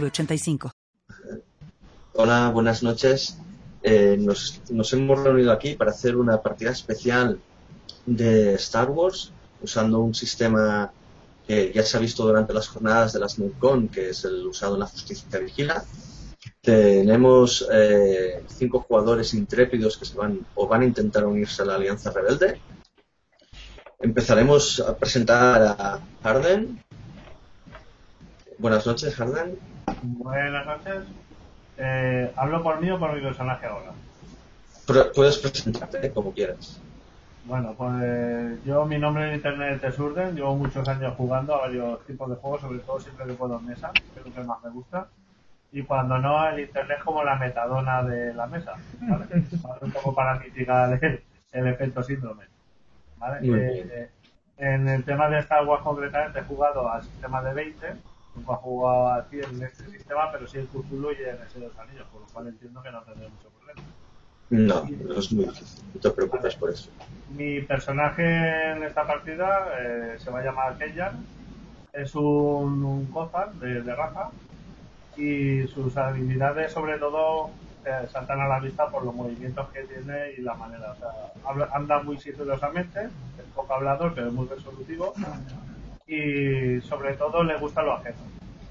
906985. Hola, buenas noches. Eh, nos, hemos reunido aquí para hacer una partida especial de Star Wars usando un sistema que ya se ha visto durante las jornadas de las NetCon, que es el usado en la justicia vigila. Tenemos eh, cinco jugadores intrépidos que se van o van a intentar unirse a la Alianza Rebelde. Empezaremos a presentar a Harden. Buenas noches, Harden. Buenas noches. Eh, ¿Hablo por mí o por mi personaje ahora? Pero puedes presentarte como quieras. Bueno, pues yo mi nombre en internet es Urden, llevo muchos años jugando a varios tipos de juegos, sobre todo siempre que puedo en mesa, que es lo que más me gusta. Y cuando no, el internet es como la metadona de la mesa, ¿vale? un poco para mitigar el, el efecto síndrome. ¿vale? Eh, en el tema de Star Wars concretamente he jugado al sistema de 20, nunca jugado así en este sistema, pero sí en Cthulhu y en ese de los anillos, por lo cual entiendo que no tendré mucho problema. No, no es muy difícil. No te preocupes por eso. Mi personaje en esta partida eh, se va a llamar Kenyan. Es un, un Gotham de, de raza y sus habilidades, sobre todo, eh, saltan a la vista por los movimientos que tiene y la manera. O sea, habla- anda muy sigilosamente, es poco hablador, pero es muy resolutivo y, sobre todo, le gusta lo ajeno.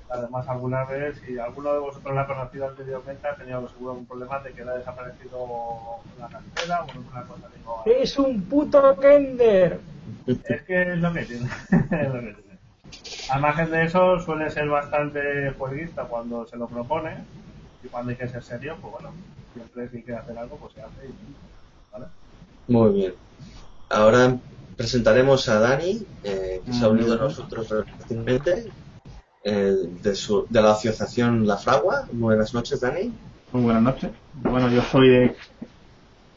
Además, alguna vez, si alguno de vosotros la ha conocido anteriormente, ha tenido seguro algún problema de que le ha desaparecido la cartera o alguna cosa. Digo, Es un puto Kender. es que es lo que tiene. es lo que tiene. Al margen de eso, suele ser bastante jueguista cuando se lo propone. Y cuando hay que ser serio, pues bueno, siempre si hay que hacer algo, pues se hace. Y, ¿vale? Muy bien. Ahora presentaremos a Dani, eh, que se ha unido a nosotros recientemente, eh, de, su, de la asociación La Fragua. Buenas noches, Dani. Muy buenas noches. Bueno, yo soy de.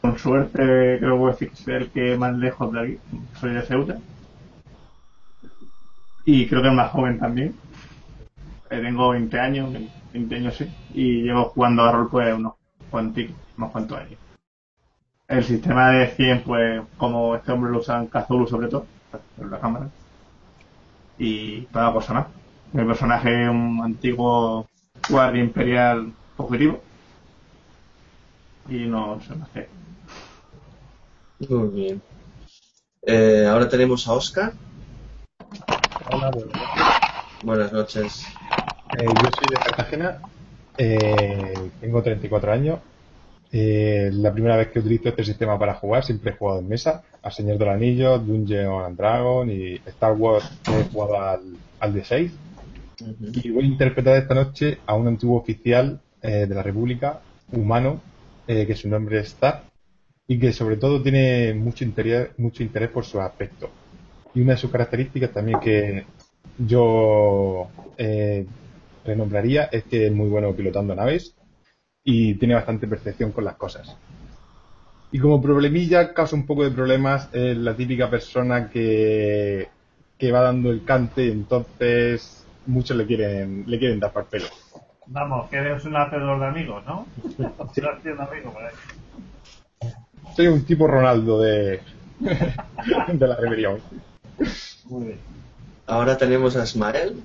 Con suerte, creo que voy a decir que soy el que más lejos de aquí. Soy de Ceuta. Y creo que es más joven también. Eh, tengo 20 años, 20 años sí. Y llevo jugando a rol pues unos cuantos, unos cuantos años. El sistema de 100, pues, como este hombre lo usa en Cthulhu sobre todo, en la cámara. Y toda cosa más. Mi personaje es un antiguo guardia imperial objetivo. Y no sé más qué. Muy bien. Eh, ahora tenemos a Oscar. Hola, buenas noches. Buenas noches. Eh, yo soy de Cartagena, eh, tengo 34 años. Eh, la primera vez que utilizo este sistema para jugar, siempre he jugado en mesa, a Señor del Anillo, Dungeon and Dragon y Star Wars he jugado al, al D6. Y voy a interpretar esta noche a un antiguo oficial eh, de la República, humano, eh, que su nombre es Star, y que sobre todo tiene mucho interés, mucho interés por su aspecto. Y una de sus características también que yo eh, renombraría es que es muy bueno pilotando naves y tiene bastante percepción con las cosas. Y como problemilla causa un poco de problemas es la típica persona que, que va dando el cante, entonces muchos le quieren, le quieren dar pelo. Vamos, que eres un hacedor de amigos, ¿no? Haciendo amigos por ahí. Soy un tipo Ronaldo de, de la rebelión. Muy bien. Ahora tenemos a Ismael.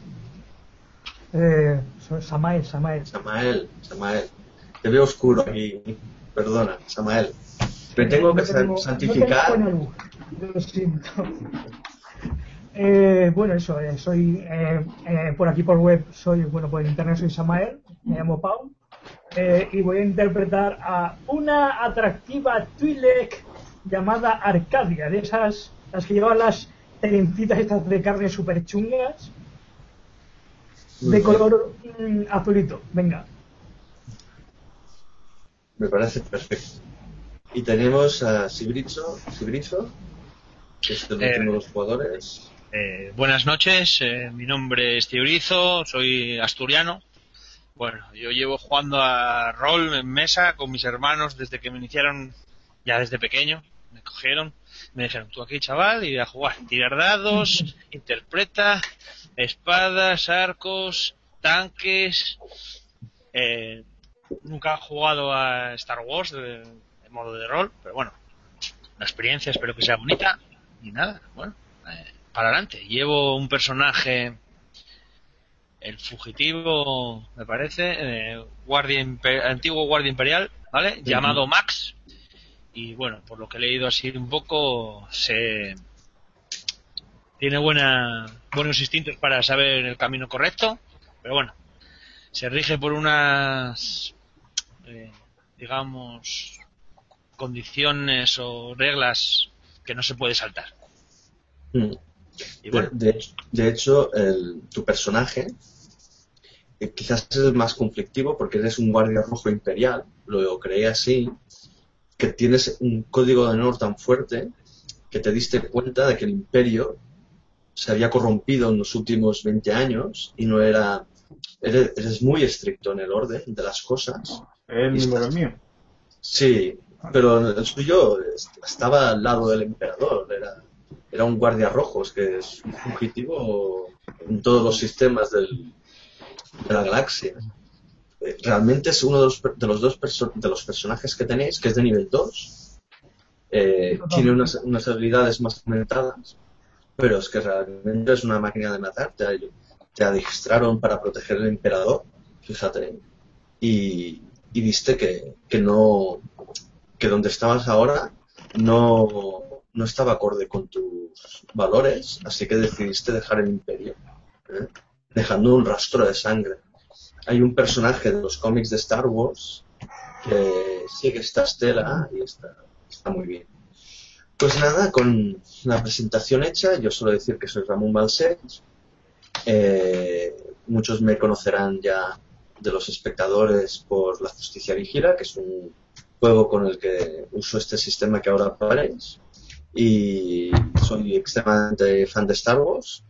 Eh, Samael, Samael. Samael, Samael. Te veo oscuro aquí. Perdona, Samael. Te tengo que No santificar. no tengo buena luz. Lo siento. Eh, bueno, eso, eh, soy eh, eh, por aquí por web, soy, bueno, por internet soy Samael, me llamo Pau, eh, y voy a interpretar a una atractiva Twi'lek llamada Arcadia, de esas, las que llevan las trencitas estas de carne super chungas, de color mm, azulito, venga. Me parece perfecto. Y tenemos a Sibrizo, Sibrizo que es el Eh, último de los jugadores. Eh, buenas noches, eh, mi nombre es Teorizo, soy asturiano Bueno, yo llevo jugando a rol en mesa con mis hermanos desde que me iniciaron, ya desde pequeño. Me cogieron, me dijeron, tú aquí chaval, y a jugar. Tirar dados, interpreta, espadas, arcos, tanques. Eh, nunca he jugado a Star Wars de, de modo de rol, pero bueno, la experiencia espero que sea bonita. Y nada, bueno, eh, para adelante. Llevo un personaje el fugitivo, me parece, eh, guardia antiguo guardia imperial, ¿vale? Llamado Max. Y bueno, por lo que he leído así un poco, se tiene buena, buenos instintos para saber el camino correcto, pero bueno, se rige por unas, eh, digamos, condiciones o reglas que no se puede saltar. Mm. Y De, bueno, de hecho, el- tu personaje eh, quizás es el más conflictivo porque eres un guardia rojo imperial, lo creé así, que tienes un código de honor tan fuerte que te diste cuenta de que el imperio se había corrompido en los últimos 20 años y no era... Eres, eres muy estricto en el orden de las cosas. El mismo que el mío. Sí, pero el suyo estaba al lado del emperador, era, era un guardia rojo, es que es un fugitivo en todos los sistemas del, de la galaxia. Realmente es uno de los, de los dos de los personajes que tenéis, que es de nivel 2. Eh, tiene unas, unas habilidades más aumentadas, pero es que realmente es una máquina de matar. Te, te adiestraron para proteger al emperador, fíjate. Y, y viste que, que no que donde estabas ahora no, no estaba acorde con tus valores, así que decidiste dejar el imperio, ¿eh? dejando un rastro de sangre. Hay un personaje de los cómics de Star Wars que sigue esta estela y está, está muy bien. Pues nada, con la presentación hecha, yo suelo decir que soy Ramón Balsech. Eh, muchos me conocerán ya de los espectadores por La Justicia Vigila, que es un juego con el que uso este sistema que ahora veréis. Y soy extremadamente fan de Star Wars,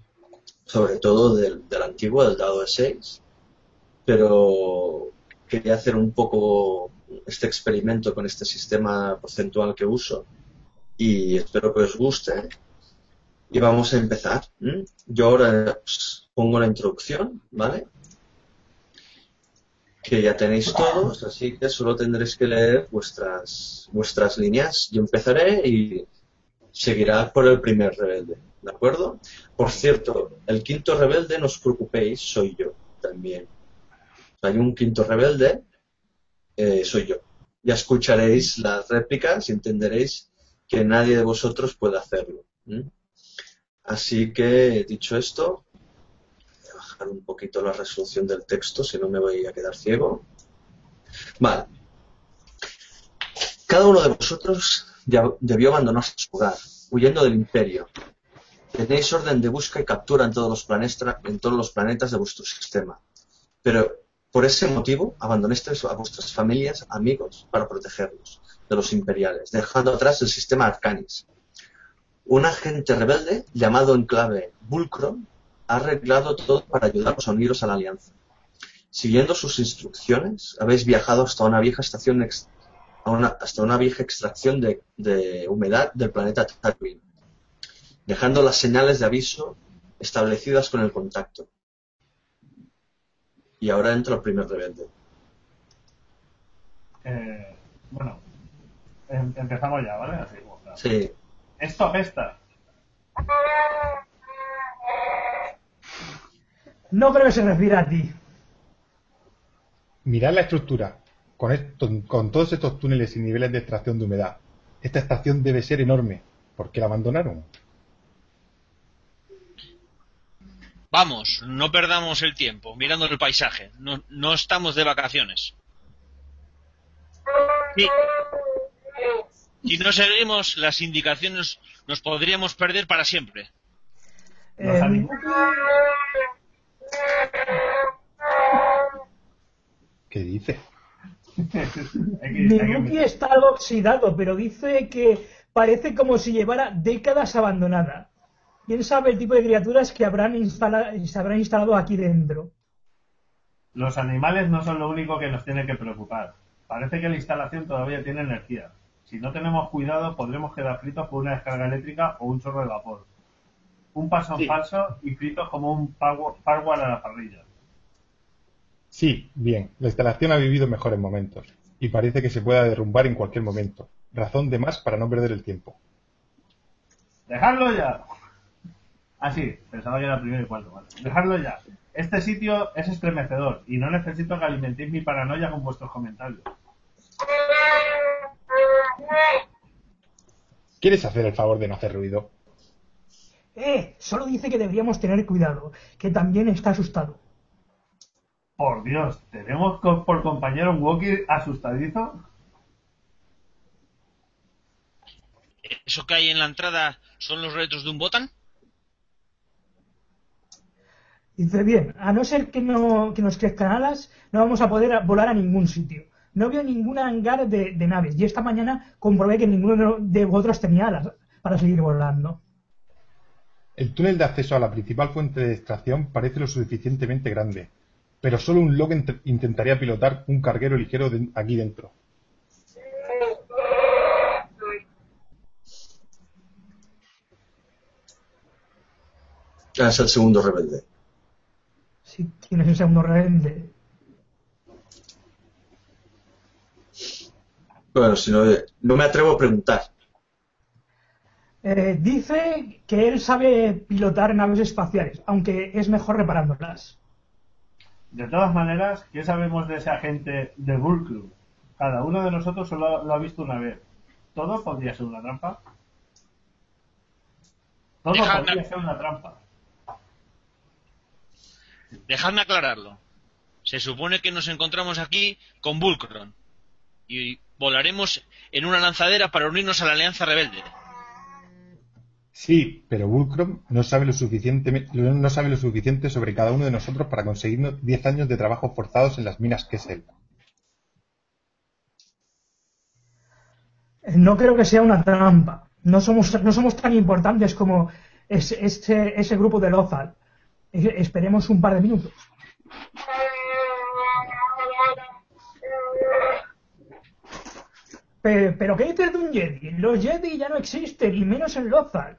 sobre todo del, del antiguo, del dado de 6. Pero quería hacer un poco este experimento con este sistema porcentual que uso y espero que os guste. Y vamos a empezar. ¿m? Yo ahora os pongo la introducción, ¿vale? Que ya tenéis todos, así que solo tendréis que leer vuestras, vuestras líneas. Yo empezaré y seguirá por el primer rebelde, ¿de acuerdo? Por cierto, el quinto rebelde, no os preocupéis, soy yo también. Hay un quinto rebelde, eh, soy yo. Ya escucharéis las réplicas y entenderéis que nadie de vosotros puede hacerlo. Así que, dicho esto, un poquito la resolución del texto, si no me voy a quedar ciego. Vale. Cada uno de vosotros debió abandonar su hogar, huyendo del imperio. Tenéis orden de busca y captura en todos los planetas, de vuestro sistema. Pero por ese motivo abandonasteis a vuestras familias, amigos, para protegerlos de los imperiales, dejando atrás el sistema Arcanis. Un agente rebelde llamado en clave Vulcron ha arreglado todo para ayudaros a uniros a la alianza. Siguiendo sus instrucciones, habéis viajado hasta una vieja estación ex- a una- hasta una vieja extracción de, de humedad del planeta Tatooine, dejando las señales de aviso establecidas con el contacto. Y ahora entra el primer rebelde. Eh, bueno, em- empezamos ya, ¿vale? Así, bueno, Sí, Esto apesta. No creo que se refiere a ti. Mirad la estructura. Con, esto- con todos estos túneles y niveles de extracción de humedad. Esta estación debe ser enorme. ¿Por qué la abandonaron? vamos, no perdamos el tiempo mirando el paisaje. No, no estamos de vacaciones. Sí. Si no seguimos las indicaciones, nos podríamos perder para siempre. Eh, ¿Qué dice? Mibuki está algo oxidado, pero dice que parece como si llevara décadas abandonada. ¿Quién sabe el tipo de criaturas que habrán instala- se habrán instalado aquí dentro? Los animales no son lo único que nos tiene que preocupar. Parece que la instalación todavía tiene energía. Si no tenemos cuidado, podremos quedar fritos por una descarga eléctrica o un chorro de vapor. Un paso en Sí. falso y fritos como un parwa- parwar a la parrilla. Sí, bien, la instalación ha vivido mejores momentos y parece que se pueda derrumbar en cualquier momento. Razón de más para no perder el tiempo. ¡Dejadlo ya! Ah, sí, pensaba que era primero y cuarto. Vale. ¡Dejadlo ya! Este sitio es estremecedor y no necesito que alimentéis mi paranoia con vuestros comentarios. ¿Quieres hacer el favor de no hacer ruido? Eh, solo dice que deberíamos tener cuidado, que también está asustado. Por Dios, ¿tenemos por compañero un walkie asustadizo? ¿Eso que hay en la entrada son los retos de un botán? Dice, bien, a no ser que, no, que nos crezcan alas, no vamos a poder volar a ningún sitio. No veo ningún hangar de, de naves y esta mañana comprobé que ninguno de vosotros tenía alas para seguir volando. El túnel de acceso a la principal fuente de extracción parece lo suficientemente grande, pero solo un log int- intentaría pilotar un carguero ligero de- aquí dentro. Es el segundo rebelde. Si tienes el segundo rebelde. Bueno, si no, no me atrevo a preguntar. Eh, dice que él sabe pilotar naves espaciales, aunque es mejor reparándolas. De todas maneras, ¿qué sabemos de ese agente de Bull Club? Cada uno de nosotros solo lo ha visto una vez. ¿Todo podría ser una trampa? Todo Dejadme- podría ser una trampa. Dejadme aclararlo. Se supone que nos encontramos aquí con Vulcron y volaremos en una lanzadera para unirnos a la Alianza Rebelde. Sí, pero Vulcrum no sabe lo suficiente, no sabe lo suficiente sobre cada uno de nosotros para conseguirnos 10 años de trabajo forzados en las minas Kessel. Eh, No creo que sea una trampa. No somos, no somos tan importantes como ese, ese, ese grupo de Lothal. Eh, Esperemos un par de minutos. Pe- Pero, ¿qué dices de un Jedi? Los Jedi ya no existen, y menos en Lothal.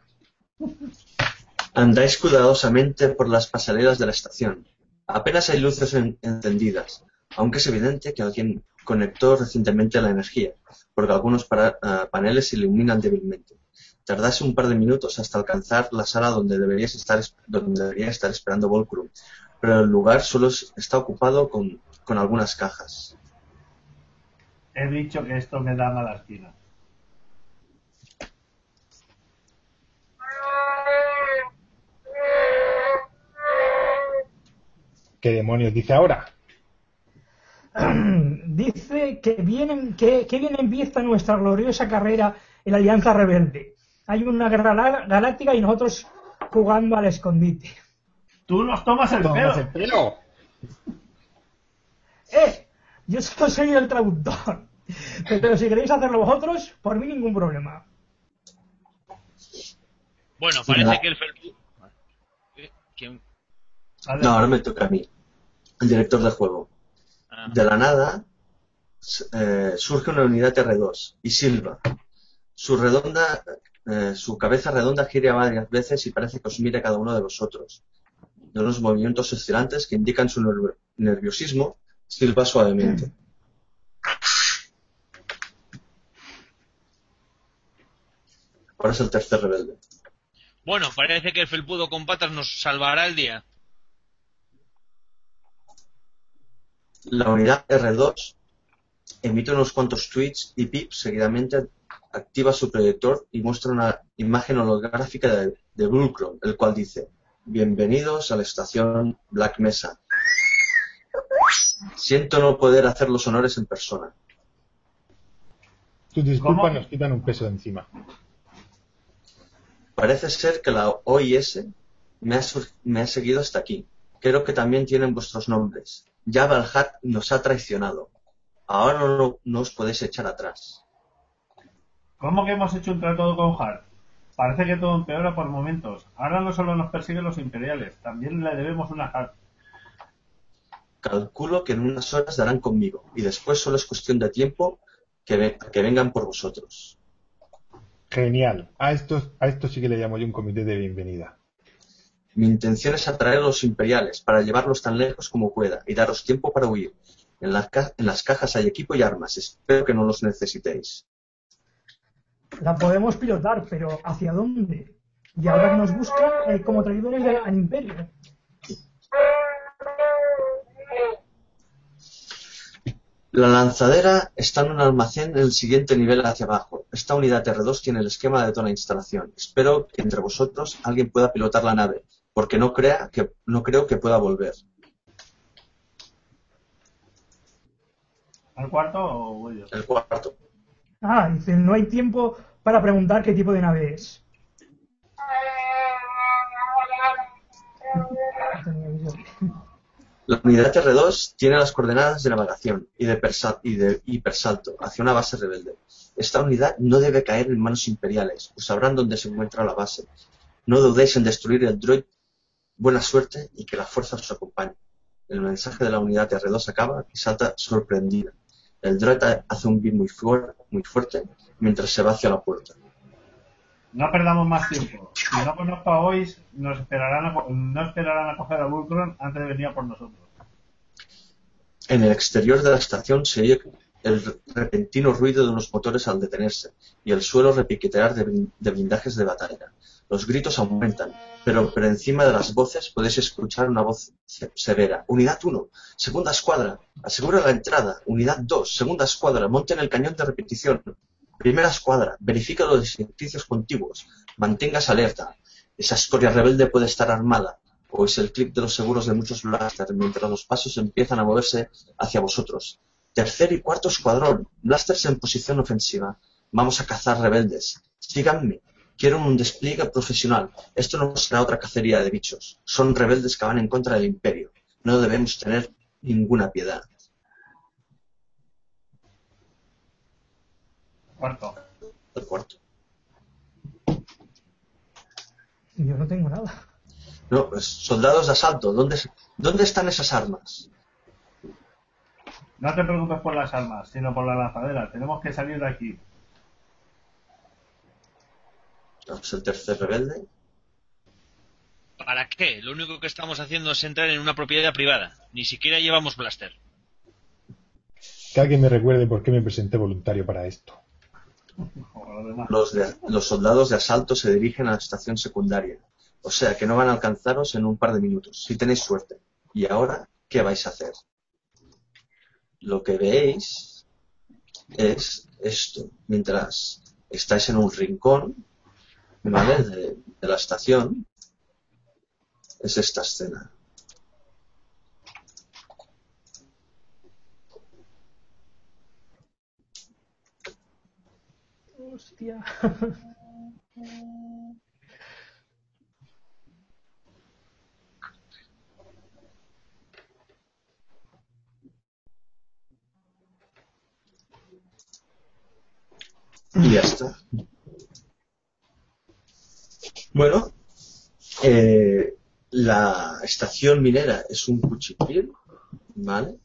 Andáis cuidadosamente por las pasarelas de la estación. Apenas hay luces en- encendidas, aunque es evidente que alguien conectó recientemente la energía, porque algunos ah, paneles se iluminan débilmente. Tardáis un par de minutos hasta alcanzar la sala donde deberíais estar, debería estar esperando Volcrum, pero el lugar solo es- está ocupado con algunas cajas. He dicho que esto me da mala espina. ¿Qué demonios dice ahora? Dice que bien, que, que bien empieza nuestra gloriosa carrera en la Alianza Rebelde. Hay una guerra gal- galáctica y nosotros jugando al escondite. ¡Tú nos tomas el ¡Tomas pelo! el pelo! ¡Eh! Yo solo soy el traductor. Pero si queréis hacerlo vosotros, por mí ningún problema. Bueno, parece que el felpudo... ¿Eh? ¿Quién? No, ahora me toca a mí, el director del juego. Ah, De la nada eh, surge una unidad R2 y silba. Su redonda, eh, su cabeza redonda gira varias veces y parece que os mira a cada uno de vosotros. De unos movimientos oscilantes que indican su nerv- nerviosismo, silba suavemente. Ahora es el tercer rebelde. Bueno, parece que el felpudo con patas nos salvará el día. La unidad R2 emite unos cuantos tweets y pips seguidamente activa su proyector y muestra una imagen holográfica de, de Vulcrum, el cual dice Bienvenidos a la estación Black Mesa. Siento no poder hacer los honores en persona. Tus disculpas nos quitan un peso de encima. Parece ser que la OIS me ha, sur- me ha seguido hasta aquí. Creo que también tienen vuestros nombres. Ya Valhat nos ha traicionado. Ahora no, no os podéis echar atrás. ¿Cómo que hemos hecho un trato con Hart? Parece que todo empeora por momentos. Ahora no solo nos persiguen los imperiales, también le debemos una Hart. Calculo que en unas horas darán conmigo y después solo es cuestión de tiempo que, ve- que vengan por vosotros. Genial. A esto, a esto sí que le llamo yo un comité de bienvenida. Mi intención es atraer a los imperiales para llevarlos tan lejos como pueda y daros tiempo para huir. En, las ca- en las cajas hay equipo y armas. Espero que no los necesitéis. La podemos pilotar, pero ¿hacia dónde? Y ahora que nos buscan eh, como traidores del- al imperio. La lanzadera está en un almacén en el siguiente nivel hacia abajo. Esta unidad R2 tiene el esquema de toda la instalación. Espero que entre vosotros alguien pueda pilotar la nave, porque no, crea que, no creo que pueda volver. ¿Al cuarto o voy yo? El cuarto. Ah, dice, no hay tiempo para preguntar qué tipo de nave es. La unidad R2 tiene las coordenadas de navegación y de, y de hipersalto hacia una base rebelde. Esta unidad no debe caer en manos imperiales, pues sabrán dónde se encuentra la base. No dudéis en destruir el droid. Buena suerte y que la fuerza os acompañe. El mensaje de la unidad R2 acaba y salta sorprendida. El droid hace un beat muy, fuer- muy fuerte mientras se va hacia la puerta. No perdamos más tiempo. Si no conozco a Ois, nos esperarán a, no esperarán a coger a Vulcron antes de venir por nosotros. En el exterior de la estación se oye el repentino ruido de unos motores al detenerse y el suelo repiquetear de, blin- de blindajes de batalla. Los gritos aumentan, pero por encima de las voces podéis escuchar una voz se- severa. Unidad 1, segunda escuadra, asegura la entrada. Unidad 2, segunda escuadra, monten el cañón de repetición. Primera escuadra, verifica los edificios contiguos. Mantengas alerta. Esa escoria rebelde puede estar armada. O es el clip de los seguros de muchos blasters mientras los pasos empiezan a moverse hacia vosotros. Tercer y cuarto escuadrón, blasters en posición ofensiva. Vamos a cazar rebeldes. Síganme. Quiero un despliegue profesional. Esto no será otra cacería de bichos. Son rebeldes que van en contra del imperio. No debemos tener ninguna piedad. Cuarto. El cuarto. Yo no tengo nada. No, pues, soldados de asalto. ¿Dónde, ¿Dónde están esas armas? No te preocupes por las armas, sino por la lanzadera. Tenemos que salir de aquí. No, es el tercer rebelde. ¿Para qué? Lo único que estamos haciendo es entrar en una propiedad privada. Ni siquiera llevamos blaster. Que alguien me recuerde por qué me presenté voluntario para esto. Los soldados de asalto se dirigen a la estación secundaria. O sea que no van a alcanzaros en un par de minutos, si tenéis suerte. ¿Y ahora qué vais a hacer? Lo que veis es esto. Mientras estáis en un rincón, de la estación, es esta escena. Hostia. Ya está. Bueno, eh, la estación minera es un cuchitril, ¿vale?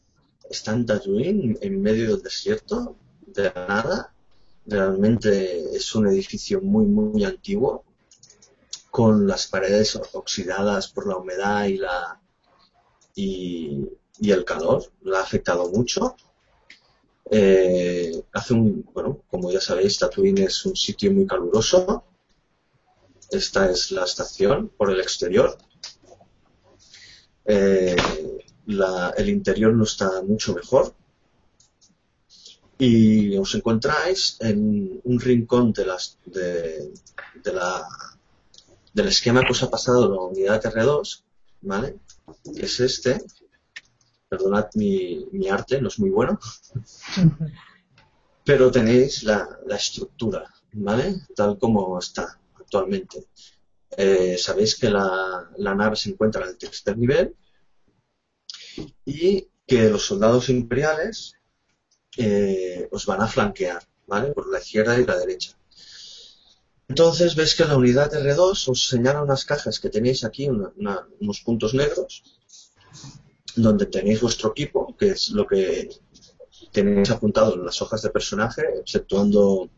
Está en Tatooine, en medio del desierto, de la nada. Realmente es un edificio muy, muy antiguo, con las paredes oxidadas por la humedad y la y, el calor. La ha afectado mucho. Eh, hace un, bueno, como ya sabéis, Tatooine es un sitio muy caluroso. Esta es la estación por el exterior. Eh, el interior no está mucho mejor. Y os encontráis en un rincón de las, de, de la, del esquema que os ha pasado la unidad R2, ¿vale? Que es este. Perdonad mi, mi arte, no es muy bueno pero tenéis la, la estructura, ¿vale? Tal como está actualmente. Eh, sabéis que la, la nave se encuentra en el tercer nivel y que los soldados imperiales eh, os van a flanquear, ¿vale? Por la izquierda y la derecha. Entonces veis que la unidad R2 os señala unas cajas que tenéis aquí, una- una- unos puntos negros. donde tenéis vuestro equipo, que es lo que tenéis apuntado en las hojas de personaje, exceptuando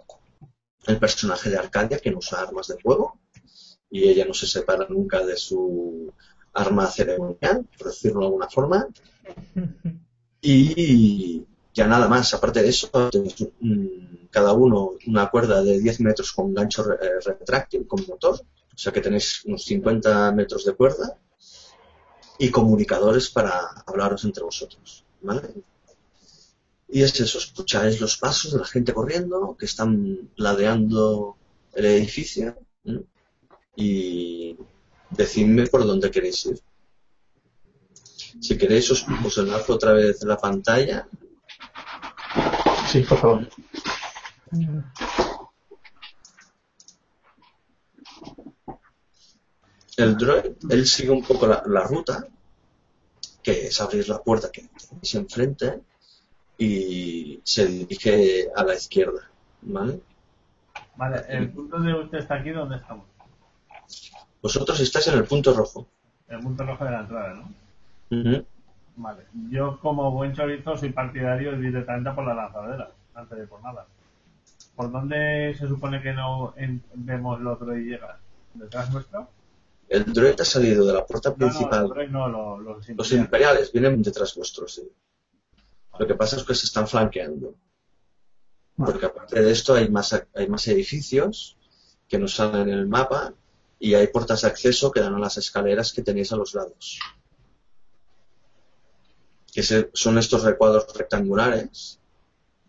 el personaje de Arcadia, que no usa armas de fuego, y ella no se separa nunca de su arma ceremonial, por decirlo de alguna forma. Y nada más, aparte de eso, cada uno una cuerda de 10 metros con gancho eh, retráctil con motor, o sea que tenéis unos 50 metros de cuerda y comunicadores para hablaros entre vosotros, ¿vale? Y es eso, escucháis los pasos de la gente corriendo, que están ladeando el edificio, ¿m? y decidme por dónde queréis ir. Si queréis os, os otra vez la pantalla Sí, por favor. El droid, él sigue un poco la, la ruta, que es abrir la puerta que tenéis enfrente, y se dirige a la izquierda, ¿vale? Vale, el punto de usted está aquí, ¿dónde estamos? Vosotros estáis en el punto rojo. El punto rojo de la entrada, ¿no? Ujú. Vale. Yo, como buen chorizo, soy partidario directamente por la lanzadera, antes de por nada. ¿Por dónde se supone que no en- vemos lo otro y llega? ¿Detrás nuestro? El droid ha salido de la puerta No, no, principal. no, lo- los Los imperiales. vienen detrás vuestros, sí. Lo que pasa es que se están flanqueando. Porque aparte de esto hay más, hay más edificios que no salen en el mapa y hay puertas de acceso que dan a las escaleras que tenéis a los lados. Que se- son estos recuadros rectangulares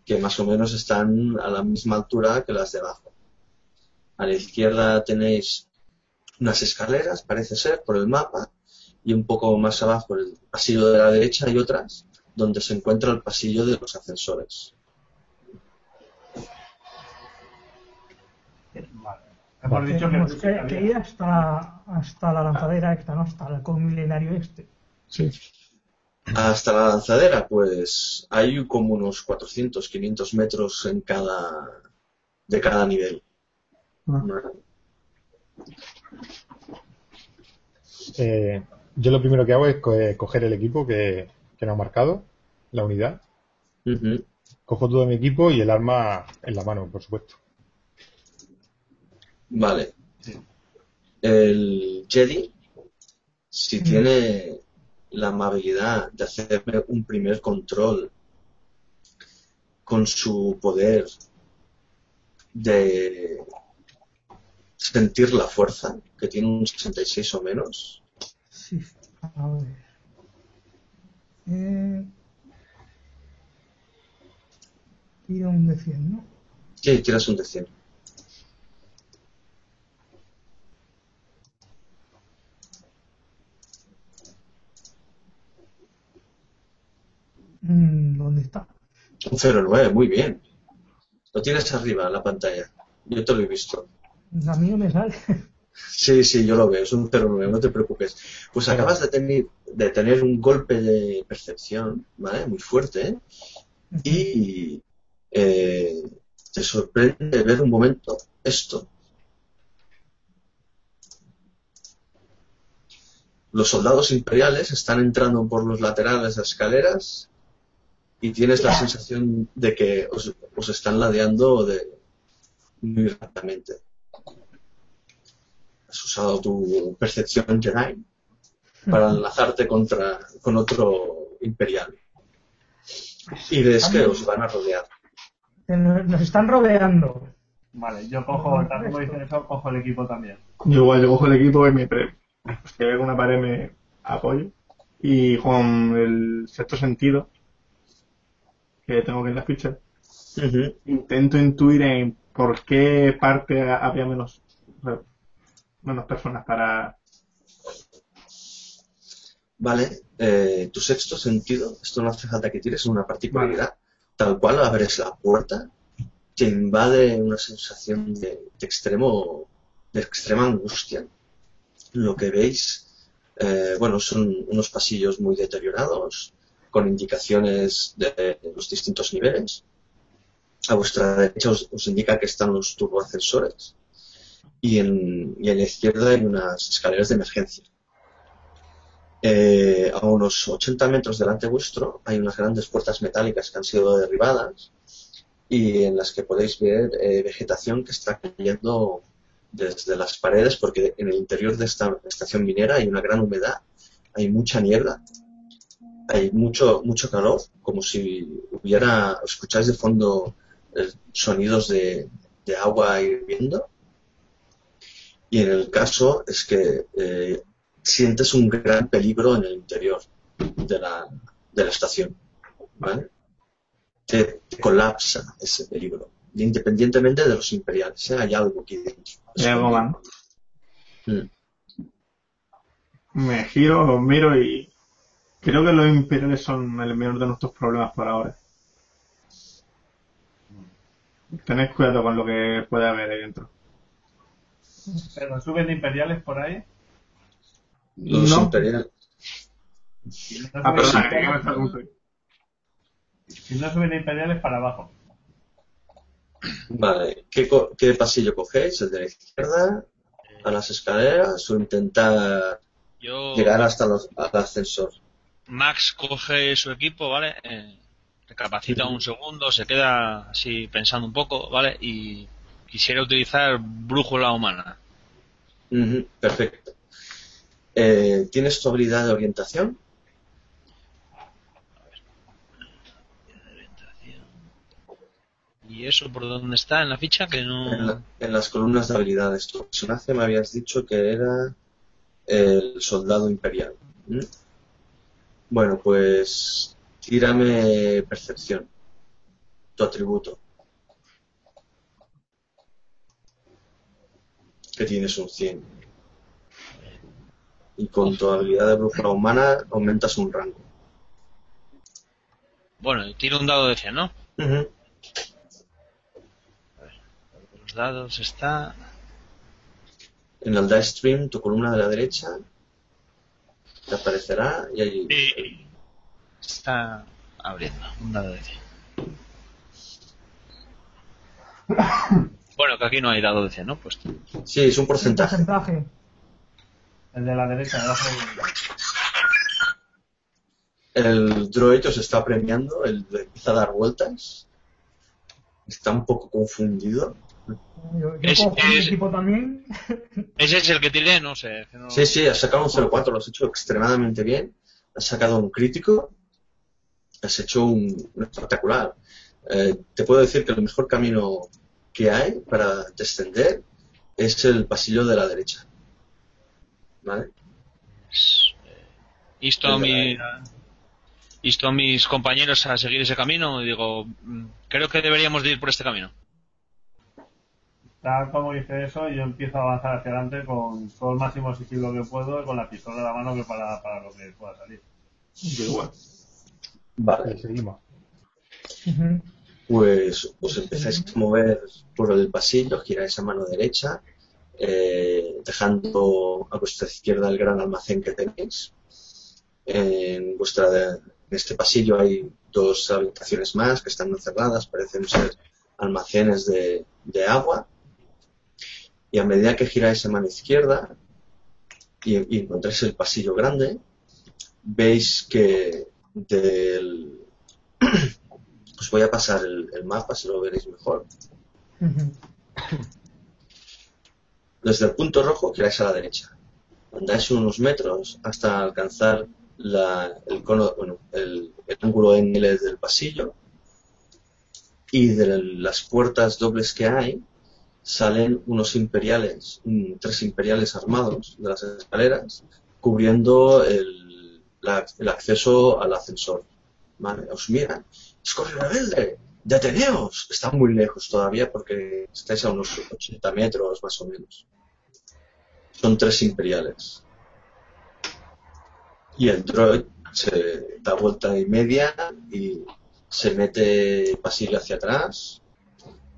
que más o menos están a la misma altura que las de abajo. A la izquierda tenéis unas escaleras, parece ser, por el mapa, y un poco más abajo el pasillo de la derecha y otras donde se encuentra el pasillo de los ascensores. Vale. Hemos dicho que Tenemos tú sí que, sabías. que ir hasta la, hasta la lanzadera esta, ¿no? Hasta el milenario este. Sí. Hasta la lanzadera, pues hay como unos 400, 500 metros en cada de cada nivel. Eh, yo lo primero que hago es co- eh, coger el equipo que, que nos ha marcado, la unidad. Cojo todo mi equipo y el arma en la mano, por supuesto. Vale. El Jedi, si Mm. tiene la amabilidad de hacerme un primer control con su poder de sentir la fuerza, que tiene un 66 o menos, Sí, a ver. Eh, tiro un de 100, ¿no? sí, tiras un de 100. ¿Dónde está? Un 09, muy bien. Lo tienes arriba en la pantalla. Yo te lo he visto. A mí no me sale. Sí, sí, yo lo veo, es un 09, no te preocupes. Pues acabas de tener, de tener un golpe de percepción, ¿vale? Muy fuerte, ¿eh? Y eh, te sorprende ver un momento esto. Los soldados imperiales están entrando por los laterales de las escaleras y tienes la sensación de que os, os están ladeando de, muy rápidamente. Has usado tu percepción Jedi para enlazarte contra, con otro imperial. Y ves que os van a rodear. Nos nos están rodeando. Vale, yo cojo, tal como dicen eso, cojo el equipo también. Yo igual, yo cojo el equipo y me pre- pues que veo una pared me apoyo. Y con el sexto sentido, que tengo que en la ficha, Ujú. intento intuir en por qué parte había menos, menos personas para... Vale, eh, tu sexto sentido, esto no hace falta que tires una particularidad, tal cual abres la puerta, te invade una sensación de, de extremo, de extrema angustia. Lo que veis, eh, bueno, son unos pasillos muy deteriorados, con indicaciones de los distintos niveles. A vuestra derecha os, indica que están los turboascensores y en, y en la izquierda hay unas escaleras de emergencia. Eh, a unos 80 metros delante vuestro hay unas grandes puertas metálicas que han sido derribadas y en las que podéis ver eh, vegetación que está cayendo desde las paredes porque en el interior de esta estación minera hay una gran humedad, hay mucha niebla, hay mucho mucho calor, como si hubiera, escucháis de fondo eh, sonidos de, de agua hirviendo. Y en el caso es que eh, sientes un gran peligro en el interior de la, de la estación. ¿vale? Te, te colapsa ese peligro. Independientemente de los imperiales, ¿eh? hay algo aquí dentro. Hay algo. Mm. Me giro, miro y creo que los imperiales son el menor de nuestros problemas por ahora. Tened cuidado con lo que puede haber ahí dentro. Pero suben imperiales por ahí. Los No. imperiales. Si no Ah, perdona, imperiales- Si no suben imperiales para abajo. Vale, ¿Qué, co- ¿qué pasillo cogéis? ¿El de la izquierda? ¿A las escaleras? ¿O intentar Yo, llegar hasta los, al ascensor? Max coge su equipo, ¿vale? Eh, recapacita un segundo, se queda así pensando un poco, ¿vale? Y quisiera utilizar brújula humana. Perfecto. Eh, ¿Tienes tu habilidad de orientación? ¿Y eso por dónde está en la ficha? Que En, no... la- en las columnas de habilidades. Tu personaje me habías dicho que era el soldado imperial. ¿Mm? Bueno, pues tírame percepción. Tu atributo. Que tienes un 100. Y con tu habilidad de brújula humana aumentas un rango. Bueno, tiro un dado de 100, ¿no? Los dados está... En el dice stream, tu columna de la derecha te aparecerá y ahí Está abriendo un dado de 100. Bueno, que aquí no hay dado de 100, ¿no? Pues Sí, es un Un porcentaje. El de la derecha, debajo. El droid os está premiando, él empieza a dar vueltas. Está un poco confundido. Yo, yo Es- cojo mi es- equipo también. ese es el que tiré, no sé. que no- Sí, sí, has sacado un 0-4, lo has hecho extremadamente bien. Has sacado un crítico. Has hecho un, un espectacular. Eh, te puedo decir que el mejor camino que hay para descender es el pasillo de la derecha. ¿Vale? Insto a, mi- insto a mis compañeros a seguir ese camino y digo, mm, creo que deberíamos de ir por este camino. Tal como dice eso, yo empiezo a avanzar hacia adelante con todo el máximo sigilo que puedo y con la pistola en la mano que para, para lo que pueda salir. Yo igual. Vale. Seguimos. Pues os empezáis a mover por el pasillo, giráis a mano derecha, eh, dejando a vuestra izquierda el gran almacén que tenéis. En, vuestra en este pasillo hay dos habitaciones más que están encerradas, parecen ser almacenes de, de agua. Y a medida que giráis a mano izquierda y, y encontráis el pasillo grande, veis que del, os voy a pasar el, el mapa si lo veréis mejor. Desde el punto rojo giráis a la derecha. Andáis unos metros hasta alcanzar la- el cono, bueno, el, el ángulo en L del pasillo. Y de las puertas dobles que hay salen unos imperiales, tres imperiales armados de las escaleras, cubriendo el acceso al ascensor. ¿Vale? Os miran. ¡Escorre rebelde! ¡Deteneos! Están muy lejos todavía porque estáis a unos 80 metros más o menos. Son tres imperiales. Y el droid se da vuelta y media y se mete pasillo hacia atrás,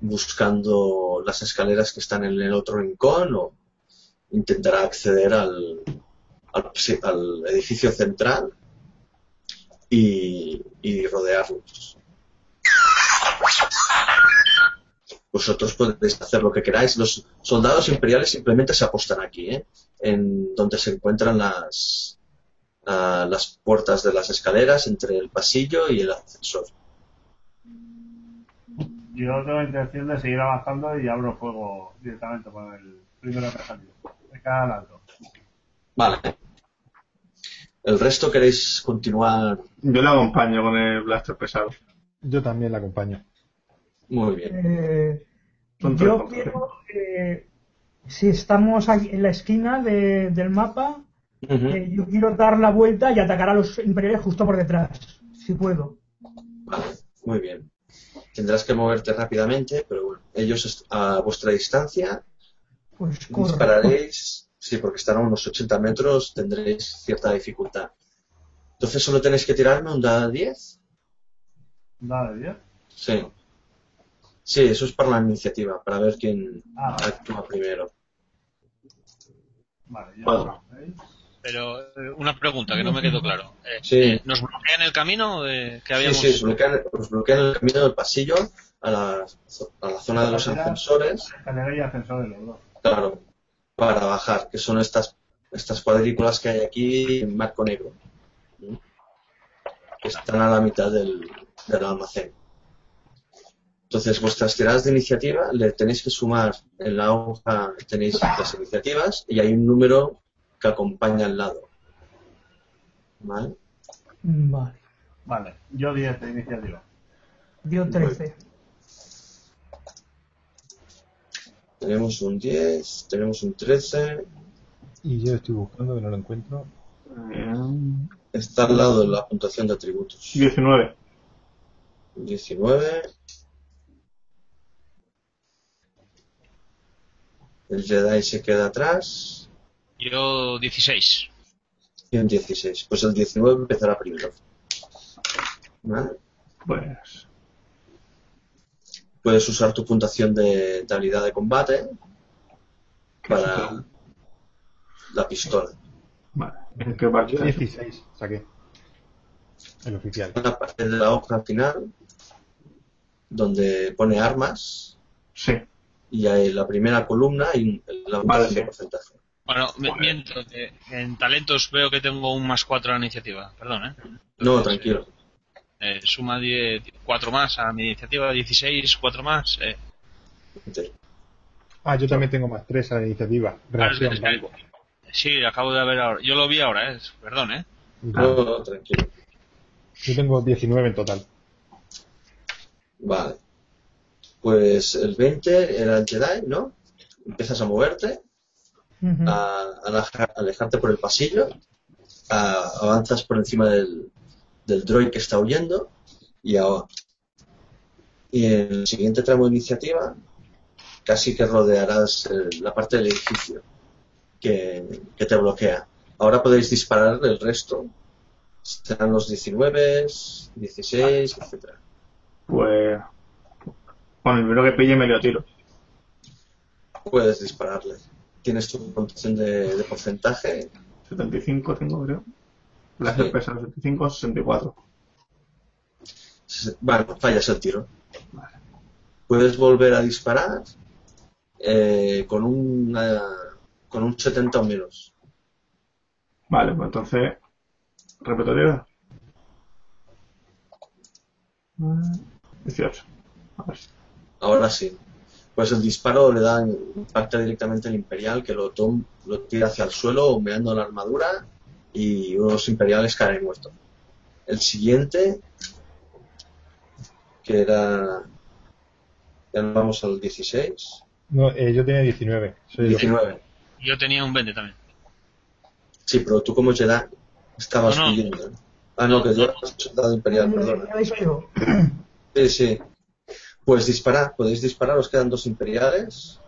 buscando las escaleras que están en el otro rincón o intentará acceder al, al, edificio central y, rodearlos. Vosotros podéis hacer lo que queráis. Los soldados imperiales simplemente se apostan aquí, ¿eh? en donde se encuentran las, a las puertas de las escaleras entre el pasillo y el ascensor. Yo tengo intención de seguir avanzando y abro fuego directamente con el primero que ha salido. Al alto. Vale. ¿El resto queréis continuar? Yo lo acompaño con el blaster pesado. Yo también la acompaño. Muy bien. Eh, yo quiero, eh, si estamos aquí en la esquina de- del mapa, eh, yo quiero dar la vuelta y atacar a los imperiales justo por detrás, si puedo. Vale, muy bien. Tendrás que moverte rápidamente, pero bueno, ellos a vuestra distancia Pues dispararéis. Sí, porque están a unos 80 metros, tendréis cierta dificultad. Entonces solo tenéis que tirarme un dado de 10. Nada de 10. Sí. Sí, eso es para la iniciativa, para ver quién Ah, vale. actúa primero. Vale, ya. ¿veis? Pero eh, una pregunta que no me quedó claro. Eh, Sí. eh, ¿Nos bloquean el camino eh, que Sí, habíamos...? sí, os bloquean, os bloquean el camino del pasillo a la, a la zona de los ascensores. Escalera y ascensores los dos. Claro, para bajar, que son estas, estas cuadrículas que hay aquí en marco negro, que están a la mitad del, del almacén. Entonces, vuestras tiradas de iniciativa le tenéis que sumar en la hoja, tenéis las iniciativas y hay un número que acompaña al lado. ¿Vale? Vale. Vale, yo 10 de iniciativa. Dio 13. Tenemos un 10, tenemos un 13, Y yo estoy buscando que no lo encuentro. Está al lado de la puntuación de atributos. 19. 19. El Jedi se queda atrás. Yo 16. Y un 16. Pues el 19 empezará primero. ¿Vale? Pues. Puedes usar tu puntuación de, de habilidad de combate para la pistola. Vale. ¿En qué Yo parte? 16 saqué. El oficial. En la parte de la hoja final, donde pone armas, Sí. y hay la primera columna y la Vale, puntuación sí. de porcentaje. Bueno, miento. que en talentos veo que tengo un más 4 a la iniciativa. Perdón, ¿eh? No, tranquilo. Eh, suma 10, 4 más a mi iniciativa, 16, 4 más. Eh, Ah, yo también tengo más 3 a la iniciativa. claro, es que- Reacción. es que- sí, acabo de ver ahora. Yo lo vi ahora, ¿eh? Perdón, ¿eh? No, no, tranquilo. Yo tengo 19 en total. Vale. Pues el 20 era el Jedi, ¿no? Empiezas a moverte, Ujú. a, a aleja- alejarte por el pasillo, a- avanzas por encima del, del droid que está huyendo y ahora. Y en el siguiente tramo de iniciativa, casi que rodearás eh, la parte del edificio que, que te bloquea. Ahora podéis disparar el resto. Serán los 19, 16, etcétera. Pues. Con el primero que pille me lo tiro. puedes dispararle. Tienes tu puntuación de, de porcentaje. 75 tengo, creo. Blaster Sí. pesado 75, 64. Se- Bueno, fallas el tiro. Puedes volver a disparar eh, con, una, con un 70 o menos. Vale, pues entonces. Repeto tiro. Mm, 18. A ver. Ahora sí. Pues el disparo le da impacta directamente al imperial que lo, tom- lo tira hacia el suelo, humeando la armadura y unos imperiales caen muertos. El siguiente, que era. Ya nos vamos al 16. No, eh, yo tenía 19. Soy el 19. Yo tenía un 20 también. Sí, pero tú como Jedi estabas No, no. huyendo. Ah, no, que yo era soldado imperial, perdona. Ya habéis oído. Sí, sí. Pues disparar, podéis disparar, os quedan dos imperiales.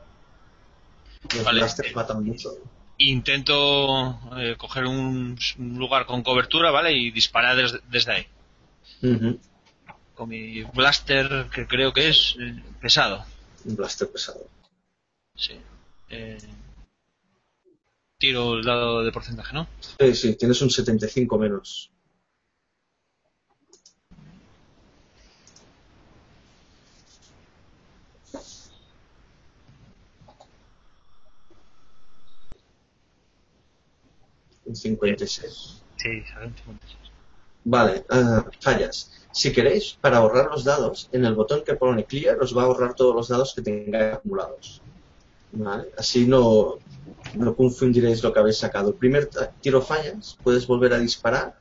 Los Vale. matan mucho. Intento eh, coger un, un lugar con cobertura, ¿vale? Y disparar des- desde ahí. Con mi blaster, que creo que es eh, pesado. Un blaster pesado. Sí. Eh, tiro el dado de porcentaje, ¿no? Sí, sí, tienes un 75 menos. Un 56. Sí, salen 56. Vale, ah, fallas. Si queréis, para ahorrar los dados, en el botón que pone clear os va a ahorrar todos los dados que tengáis acumulados. Vale, así no, no confundiréis lo que habéis sacado. El primer tiro fallas, puedes volver a disparar.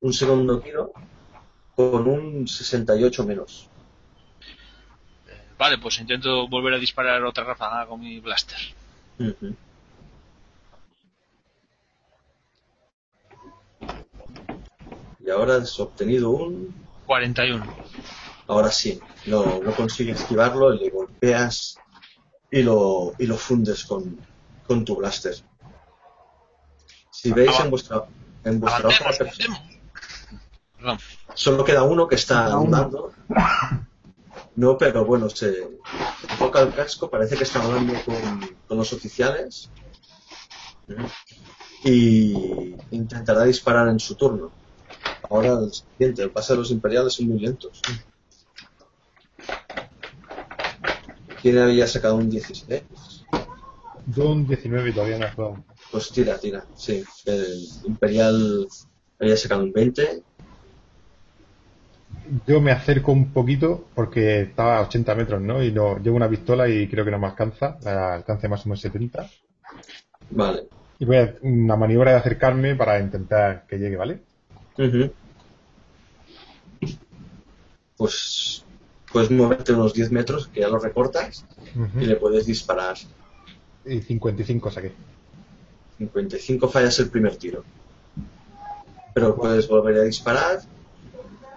Un segundo tiro con un 68 menos. Eh, Vale, pues intento volver a disparar otra ráfaga con mi blaster. Y ahora has obtenido un 41. Ahora sí, no, no consigues esquivarlo, le golpeas y lo, y lo fundes con, con tu blaster. Si veis en vuestra, en vuestra hoja. Perdón. solo queda uno que está andando. No, pero bueno, se toca el casco, parece que está hablando con, con los oficiales y intentará disparar en su turno. Ahora el siguiente, el pase de los imperiales son muy lentos. ¿Quién había sacado un 16? Yo un 19 y todavía no he jugado. Pues tira, tira. Sí, el imperial había sacado un 20. Yo me acerco un poquito porque estaba a 80 metros, ¿no? Y no, llevo una pistola y creo que no me alcanza. La alcance máximo es 70. Vale. Y voy a hacer una maniobra de acercarme para intentar que llegue, ¿vale? Pues puedes moverte unos 10 metros, que ya lo recortas, y le puedes disparar. Y 55 saqué. 55 fallas el primer tiro. Pero puedes volver a disparar.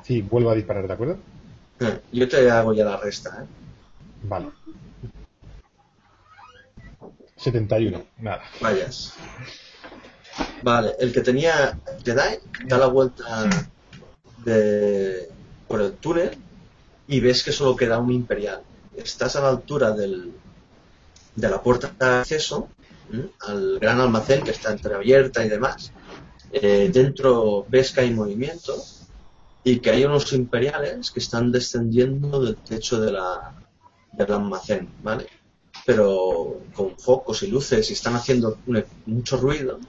Sí, vuelvo a disparar, ¿de acuerdo? Eh, Yo te hago ya la resta. ¿eh? Vale. 71, nada. Fallas. Vale, el que tenía Jedi da la vuelta de, por el túnel y ves que solo queda un imperial. Estás a la altura del, de la puerta de acceso al gran almacén que está entreabierta y demás. Eh, dentro ves que hay movimiento y que hay unos imperiales que están descendiendo del techo de la, del almacén, ¿vale? Pero con focos y luces y están haciendo un- mucho ruido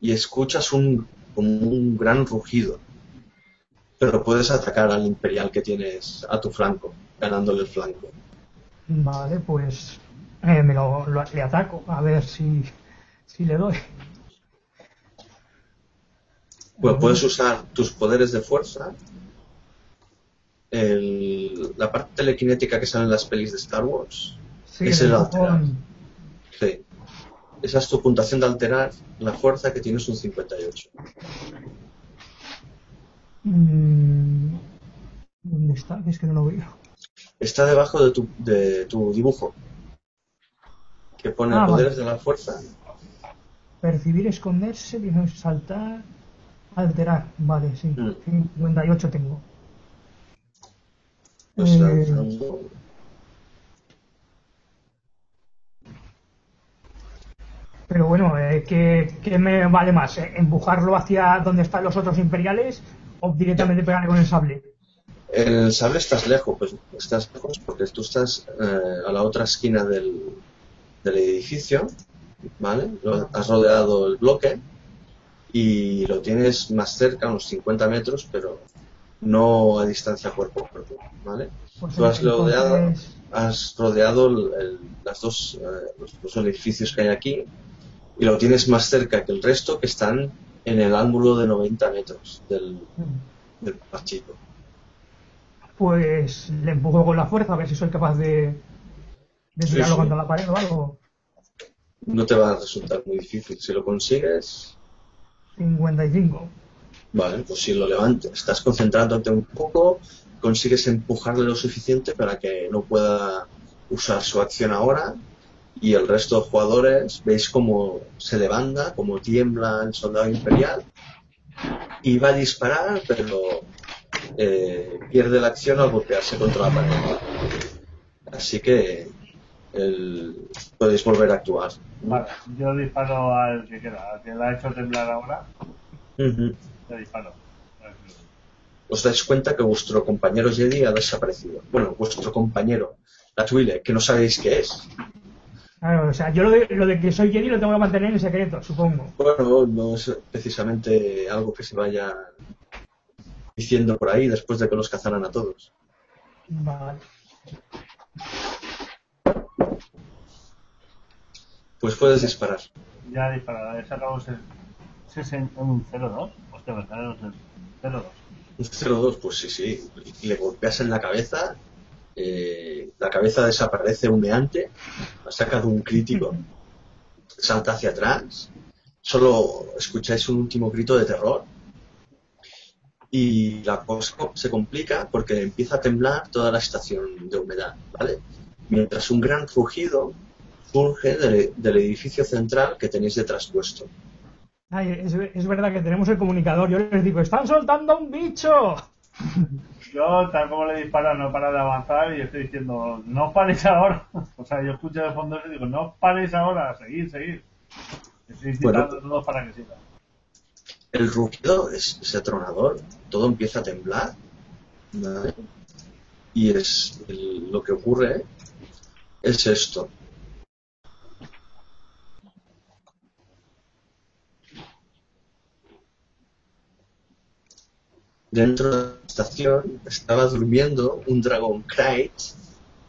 y escuchas un, como un gran rugido. Pero puedes atacar al imperial que tienes a tu flanco, ganándole el flanco. Vale, pues eh, me lo, lo- le ataco, a ver si, si le doy. Pues puedes usar tus poderes de fuerza, el- la parte telequinética que sale en las pelis de Star Wars. Sí, Es el empujón. Sí. Esa es tu puntuación de alterar la fuerza que tienes un 58. Mm, ¿Dónde está? Es que no lo veo. Está debajo de tu, de tu dibujo. Que pone Ah, poderes vale. de la fuerza. Percibir, esconderse, saltar, alterar. Vale, sí. Mm. 58 tengo. Pues Eh, Pero bueno, eh, ¿qué, qué me vale más? eh? ¿Empujarlo hacia donde están los otros imperiales o directamente pegarle con el sable? El sable estás lejos, pues estás lejos porque tú estás eh, a la otra esquina del, del edificio, ¿vale? Lo- has rodeado el bloque y lo tienes más cerca, unos 50 metros, pero no a distancia cuerpo a cuerpo, ¿vale? Pues Tú has rodeado, has rodeado el- el- las dos, eh, los dos edificios que hay aquí y lo tienes más cerca que el resto que están en el ángulo de 90 metros del, del. Pues le empujo con la fuerza a ver si soy capaz de, de tirarlo sí. contra la pared o algo. No te va a resultar muy difícil. Si lo consigues, 55. vale, pues si lo levantas, estás concentrándote un poco, consigues empujarle lo suficiente para que no pueda usar su acción ahora y el resto de jugadores veis cómo se levanta, cómo tiembla el soldado imperial y va a disparar, pero eh, pierde la acción al golpearse contra la pared. Así que el- podéis volver a actuar. Vale, yo disparo al que queda, al que la ha hecho temblar ahora, le disparo. os dais cuenta que vuestro compañero Jedi ha desaparecido. Bueno, vuestro compañero, la Twile, que no sabéis qué es. Claro, o sea, yo lo de, lo de que soy Jedi lo tengo que mantener en secreto, supongo. Bueno, no es precisamente algo que se vaya diciendo por ahí después de que los cazaran a todos. Vale. Pues puedes disparar. Ya disparará, he sacado un 0-2. Hostia, me sale un 0-2. Un 0-2, pues sí, sí. Le golpeas en la cabeza, eh, la cabeza desaparece humeante, ha sacado un crítico, salta hacia atrás, solo escucháis un último grito de terror y la cosa se complica porque empieza a temblar toda la estación de humedad, ¿vale? Mientras un gran rugido surge del, del edificio central que tenéis detrás vuestro. Ay, es, es verdad que tenemos el comunicador. Yo les digo, ¡están soltando un bicho! Yo, tal como le dispara, no para de avanzar y estoy diciendo, no paréis ahora. O sea, yo escucho de fondo eso y digo, no paréis ahora, seguid, seguid. Estoy Bueno. incitando a todos para que sigan. El rugido es, es atronador, todo empieza a temblar. ¿vale? Y es el- lo que ocurre es esto. Dentro de la estación estaba durmiendo un dragón Krayt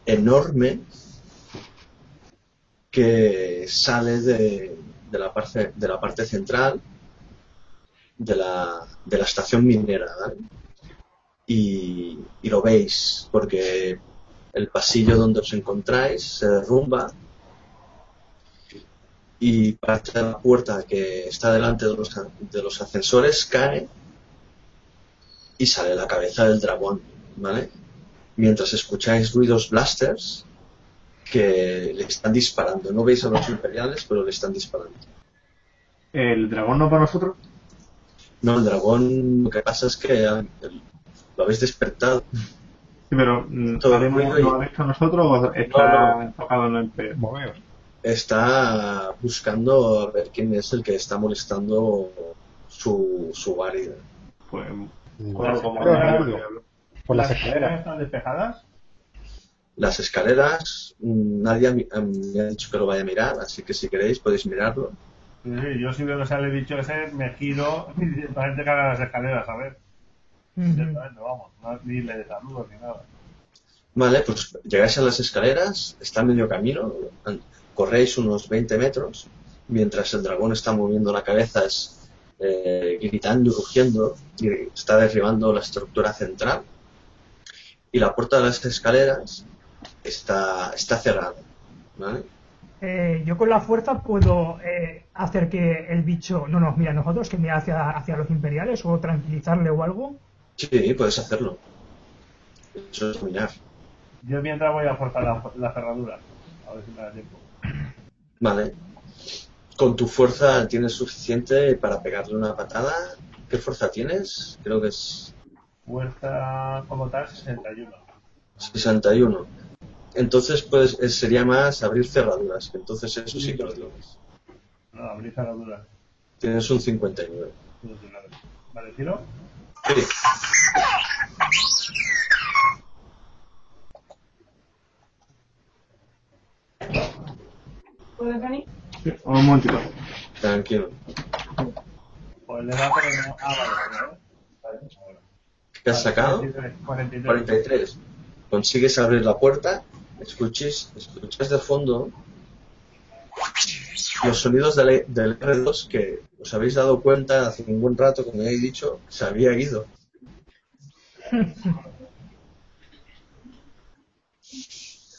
enorme que sale de, de la parte, de la parte central de la, de la estación minera. Y, y lo veis, porque el pasillo donde os encontráis se derrumba y parte de la puerta que está delante de los, de los ascensores cae y sale la cabeza del dragón, ¿vale? Mientras escucháis ruidos blasters que le están disparando. No veis a los imperiales, pero le están disparando. ¿El dragón no para nosotros? No, el dragón, lo que pasa es que lo habéis despertado. Sí, pero mm, Todo ¿haremos- ruido y- ¿lo ha visto a nosotros o está No, enfocado en el imperio? Está buscando a ver quién es el que está molestando su, su guarida. Pues, Como. Por las ¿Las escaleras. están despejadas? Las escaleras, mm, nadie me ha, me ha dicho que lo vaya a mirar, así que si queréis podéis mirarlo. Sí, yo si veo que sale el bicho ese, me giro y directamente caga las escaleras, a ver. Vamos, no, ni le saludo ni nada. Vale, pues llegáis a las escaleras, está a medio camino, corréis unos 20 metros, mientras el dragón está moviendo la cabeza, es, eh, gritando y rugiendo, y está derribando la estructura central. Y la puerta de las escaleras está, está cerrada. ¿vale? Eh, yo con la fuerza puedo eh, hacer que el bicho no nos mire a nosotros, que mire hacia, hacia los imperiales o tranquilizarle o algo. Sí, puedes hacerlo. Eso es mirar. Yo mientras voy a forzar la, la cerradura, a ver si me da tiempo. Vale. Con tu fuerza tienes suficiente para pegarle una patada. ¿Qué fuerza tienes? Creo que es Fuerza como tal, 61. 61. Entonces, pues eh, sería más abrir cerraduras. que Entonces, eso sí que lo tienes. No, abrir cerradura. Tienes un 59. Vale, tiro. Sí. Sí, un momentito. Tranquilo. Pues le da. Ah, vale, vale. ¿Qué has sacado? 43, 43. 43. Consigues abrir la puerta. Escuches, escuchas de fondo los sonidos del, del R2 que os habéis dado cuenta hace un buen rato, como ya he dicho, se había ido.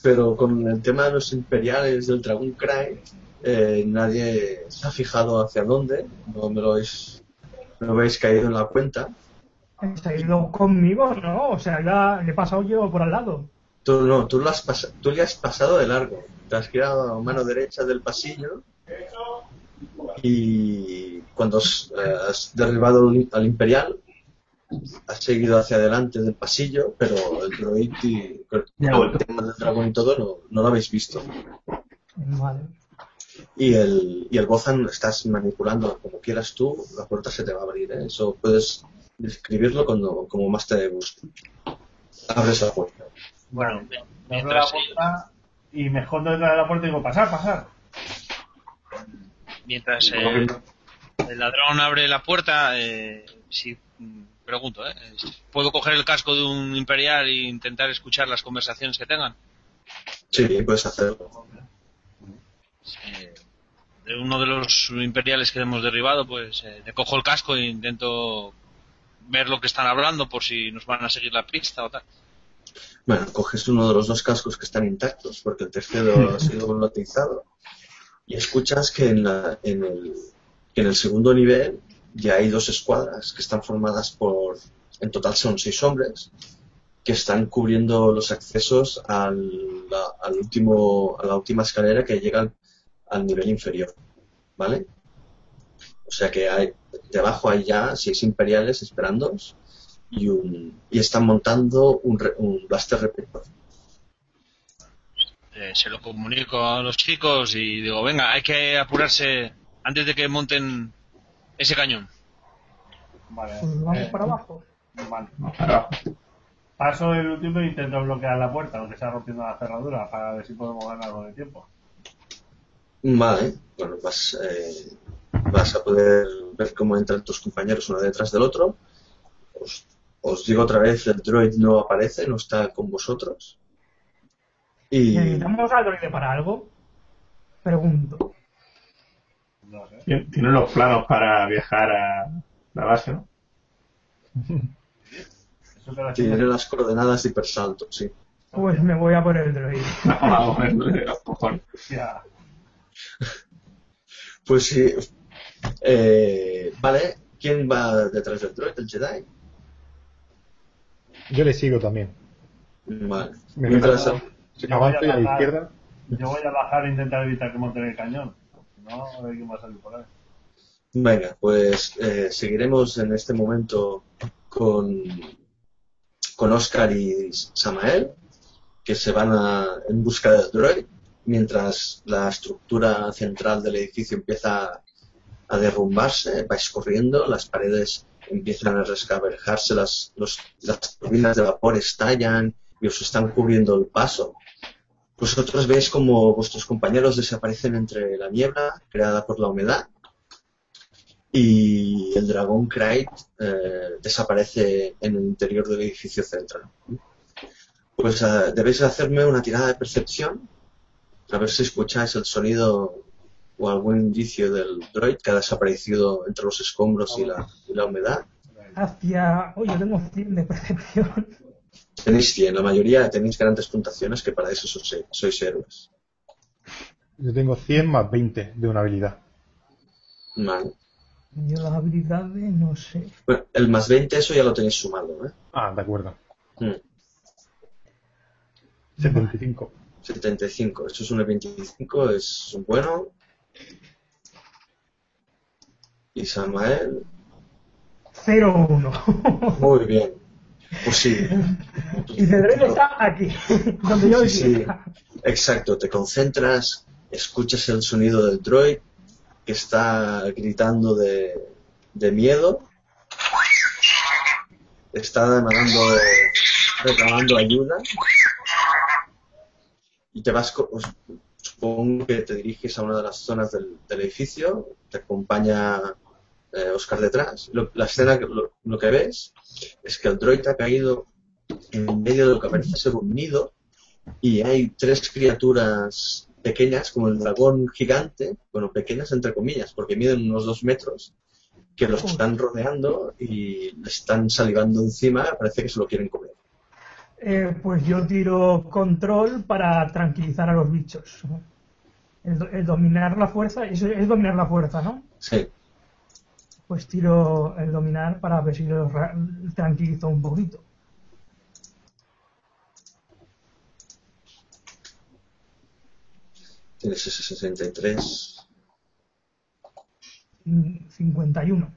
Pero con el tema de los imperiales del Dragon Cry, eh, nadie se ha fijado hacia dónde, no me lo habéis, no me habéis caído en la cuenta. Ha ido conmigo, ¿no? O sea, ya le he pasado yo por al lado. Tú no, tú, lo has pas- tú le has pasado de largo. Te has quedado a mano derecha del pasillo y cuando has, eh, has derribado al- al imperial has seguido hacia adelante del pasillo, pero el droid y el tema del dragón y todo no, no lo habéis visto. Vale. Y el, y el Gozan estás manipulando como quieras tú, la puerta se te va a abrir. ¿eh? Eso puedes describirlo cuando, como más te guste. Abres la puerta. Bueno, Bueno, me abro la puerta y me escondo detrás de la puerta y digo, pasar, pasar. Mientras eh, el ladrón abre la puerta, eh, si mm, pregunto, ¿eh? ¿puedo coger el casco de un imperial e intentar escuchar las conversaciones que tengan? Sí, puedes hacerlo. Eh, de uno de los imperiales que hemos derribado, pues eh, le cojo el casco e intento ver lo que están hablando por si nos van a seguir la pista o tal. Bueno, coges uno de los dos cascos que están intactos, porque el tercero ha sido volotizado, y escuchas que en, la- en el, que en el segundo nivel ya hay dos escuadras que están formadas por, en total son seis hombres, que están cubriendo los accesos al, la- al último, a la última escalera que llega al, al nivel inferior, ¿vale? O sea que hay, debajo hay ya seis imperiales esperándoos y, un, y están montando un, re- un blaster repetidor. Eh, se lo comunico a los chicos y digo, venga, hay que apurarse antes de que monten ese cañón. Vale. Pues vamos eh, para abajo. vale. No, para abajo. Paso el último e intento bloquear la puerta, aunque sea rompiendo la cerradura, para ver si podemos ganar algo de tiempo. Vale, bueno, vas, eh, vas a poder ver cómo entran tus compañeros uno detrás del otro. Os, os digo otra vez, el droid no aparece, no está con vosotros. Y ¿Necesitamos al droide para algo? Pregunto. No sé. Tiene los planos para viajar a la base, ¿no? Tiene las coordenadas de hipersalto, sí. Pues me voy a por el droide. Vamos a los cojones. Ya. Pues sí. Eh, vale, ¿quién va detrás del droid? ¿El Jedi? Yo le sigo también. Vale. Me Mientras, y a la bajar- izquierda. Yo voy a bajar e intentar evitar que monten el cañón. Si no, a ver quién va a salir por ahí. Venga, pues eh, seguiremos en este momento con, con Oscar y Samael, que se van a, en busca del droid, mientras la estructura central del edificio empieza a derrumbarse, vais corriendo, las paredes empiezan a rescabejarse, las, los- las turbinas de vapor estallan y os están cubriendo el paso. Vosotros veis como vuestros compañeros desaparecen entre la niebla creada por la humedad y el dragón Krayt eh, desaparece en el interior del edificio central. Pues eh, debéis hacerme una tirada de percepción, a ver si escucháis el sonido o algún indicio del droid que ha desaparecido entre los escombros y la, y la humedad. Hacia. Oye, yo tengo 100 de percepción. Tenéis 100, la mayoría tenéis grandes puntuaciones que para eso sois, sois héroes. Yo tengo 100 más 20 de una habilidad. Vale. Yo las habilidades no sé. Bueno, el más 20 eso ya lo tenéis sumado, ¿eh? Ah, de acuerdo. Mm. 75. 75. Esto es un 25, es bueno. Y Samael, 0-1. muy bien. Pues sí. y Cedrel está aquí, donde yo Sí. Exacto, te concentras, escuchas el sonido del droid que está gritando de, de miedo. Está demandando, reclamando ayuda. Y te vas, os- supongo que te diriges a una de las zonas del, del edificio, te acompaña eh, Oscar detrás. Lo- la escena, que- lo, lo que ves es que el droid ha caído en medio de lo que parece ser un nido y hay tres criaturas pequeñas como el dragón gigante, bueno, pequeñas entre comillas, porque miden unos dos metros, que los están rodeando y le están salivando encima, parece que se lo quieren comer. Eh, pues yo tiro control para tranquilizar a los bichos. El, el dominar la fuerza, eso es dominar la fuerza, ¿no? Sí, Pues tiro el dominar para ver si los ra- tranquilizo un poquito. tienes ese 63. Mm, 51.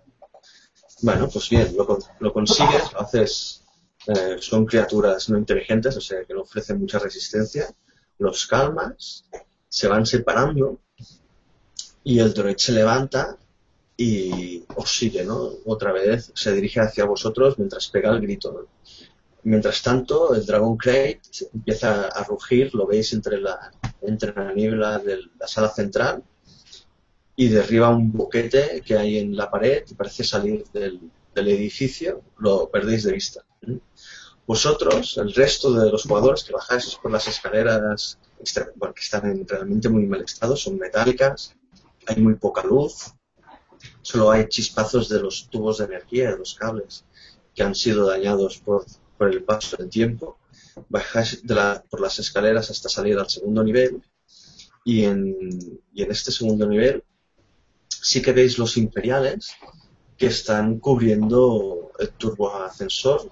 Bueno, pues bien, lo, lo consigues, lo haces, eh, son criaturas no inteligentes, o sea que no ofrecen mucha resistencia, los calmas, se van separando y el droid se levanta y os sigue, ¿no? Otra vez se dirige hacia vosotros mientras pega el grito, ¿no? Mientras tanto, el Dragon Crate empieza a rugir, lo veis entre la, entre la niebla de la sala central y derriba un boquete que hay en la pared y parece salir del, del edificio, lo perdéis de vista. Vosotros, el resto de los jugadores que bajáis por las escaleras, bueno, que están en realmente muy mal estado, son metálicas, hay muy poca luz, solo hay chispazos de los tubos de energía, de los cables, que han sido dañados por, por el paso del tiempo. Bajáis por las escaleras hasta salir al segundo nivel y en, y en este segundo nivel sí que veis los imperiales que están cubriendo el turboascensor.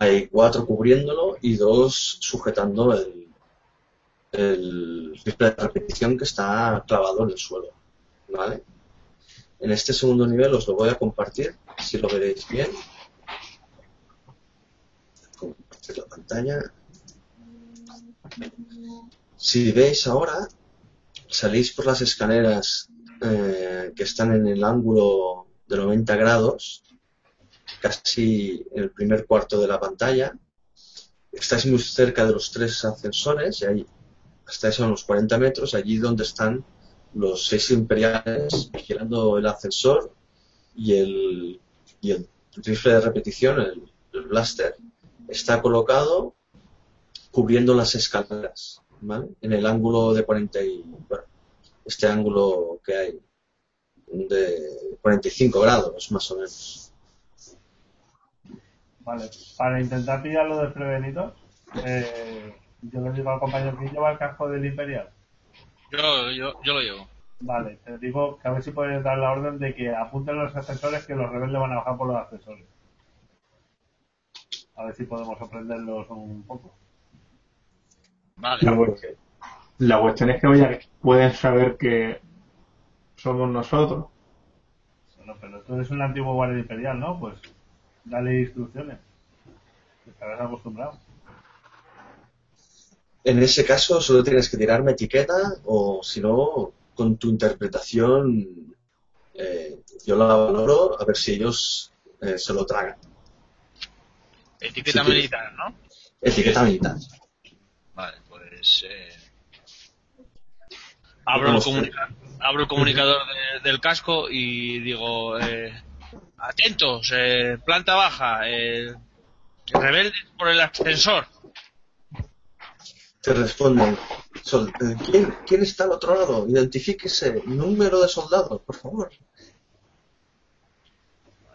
Hay cuatro cubriéndolo y dos sujetando el, el de repetición que está clavado en el suelo. ¿Vale? En este segundo nivel os lo voy a compartir, si lo veréis bien. Compartir la pantalla. Si veis ahora, salís por las escaleras eh, que están en el ángulo de 90 grados, casi en el primer cuarto de la pantalla. Estáis muy cerca de los tres ascensores y ahí estáis a unos 40 metros, allí donde están los seis imperiales vigilando el ascensor y el, y el rifle de repetición, el, blaster, está colocado cubriendo las escaleras, ¿vale? En el ángulo de 40 y, bueno, este ángulo que hay de 45 grados, más o menos. Vale, para intentar pillarlo desprevenido, eh, yo le digo al compañero que lleva el casco del Imperial. Yo, yo, yo lo llevo. Vale, te digo que a ver si puedes dar la orden de que apunten los ascensores que los rebeldes van a bajar por los ascensores. A ver si podemos sorprenderlos un poco. Vale. La, cu- la cuestión es que oye, pueden saber que somos nosotros. Bueno, pero tú eres un antiguo guardia imperial, ¿no? Pues dale instrucciones. Estarás acostumbrado. En ese caso solo tienes que tirarme etiqueta o si no, con tu interpretación eh, yo la valoro a ver si ellos eh, se lo tragan. Etiqueta Sí, militar, ¿no? Etiqueta militar. Vale, pues. Eh... Abro, el abro el comunicador de- del casco y digo: eh, Atentos, eh, planta baja, eh, rebeldes por el ascensor. Te responden, eh, ¿quién, ¿quién está al otro lado? Identifíquese, número de soldados, por favor.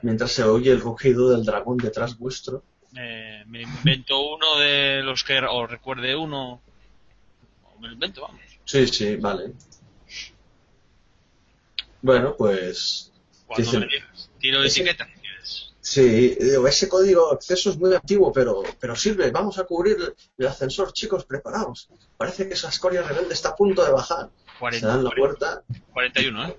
Mientras se oye el rugido del dragón detrás vuestro. Eh, me invento uno de los que. O recuerde uno. O me lo invento, vamos. Sí, sí, vale. Bueno, pues Cuando Dicen- me digas, tiro de Ese- etiqueta. Sí, digo, ese código de acceso es muy antiguo, pero, pero sirve. Vamos a cubrir el ascensor, chicos, preparaos. Parece que esa escoria rebelde está a punto de bajar. Se 40, dan la puerta. 41, ¿eh?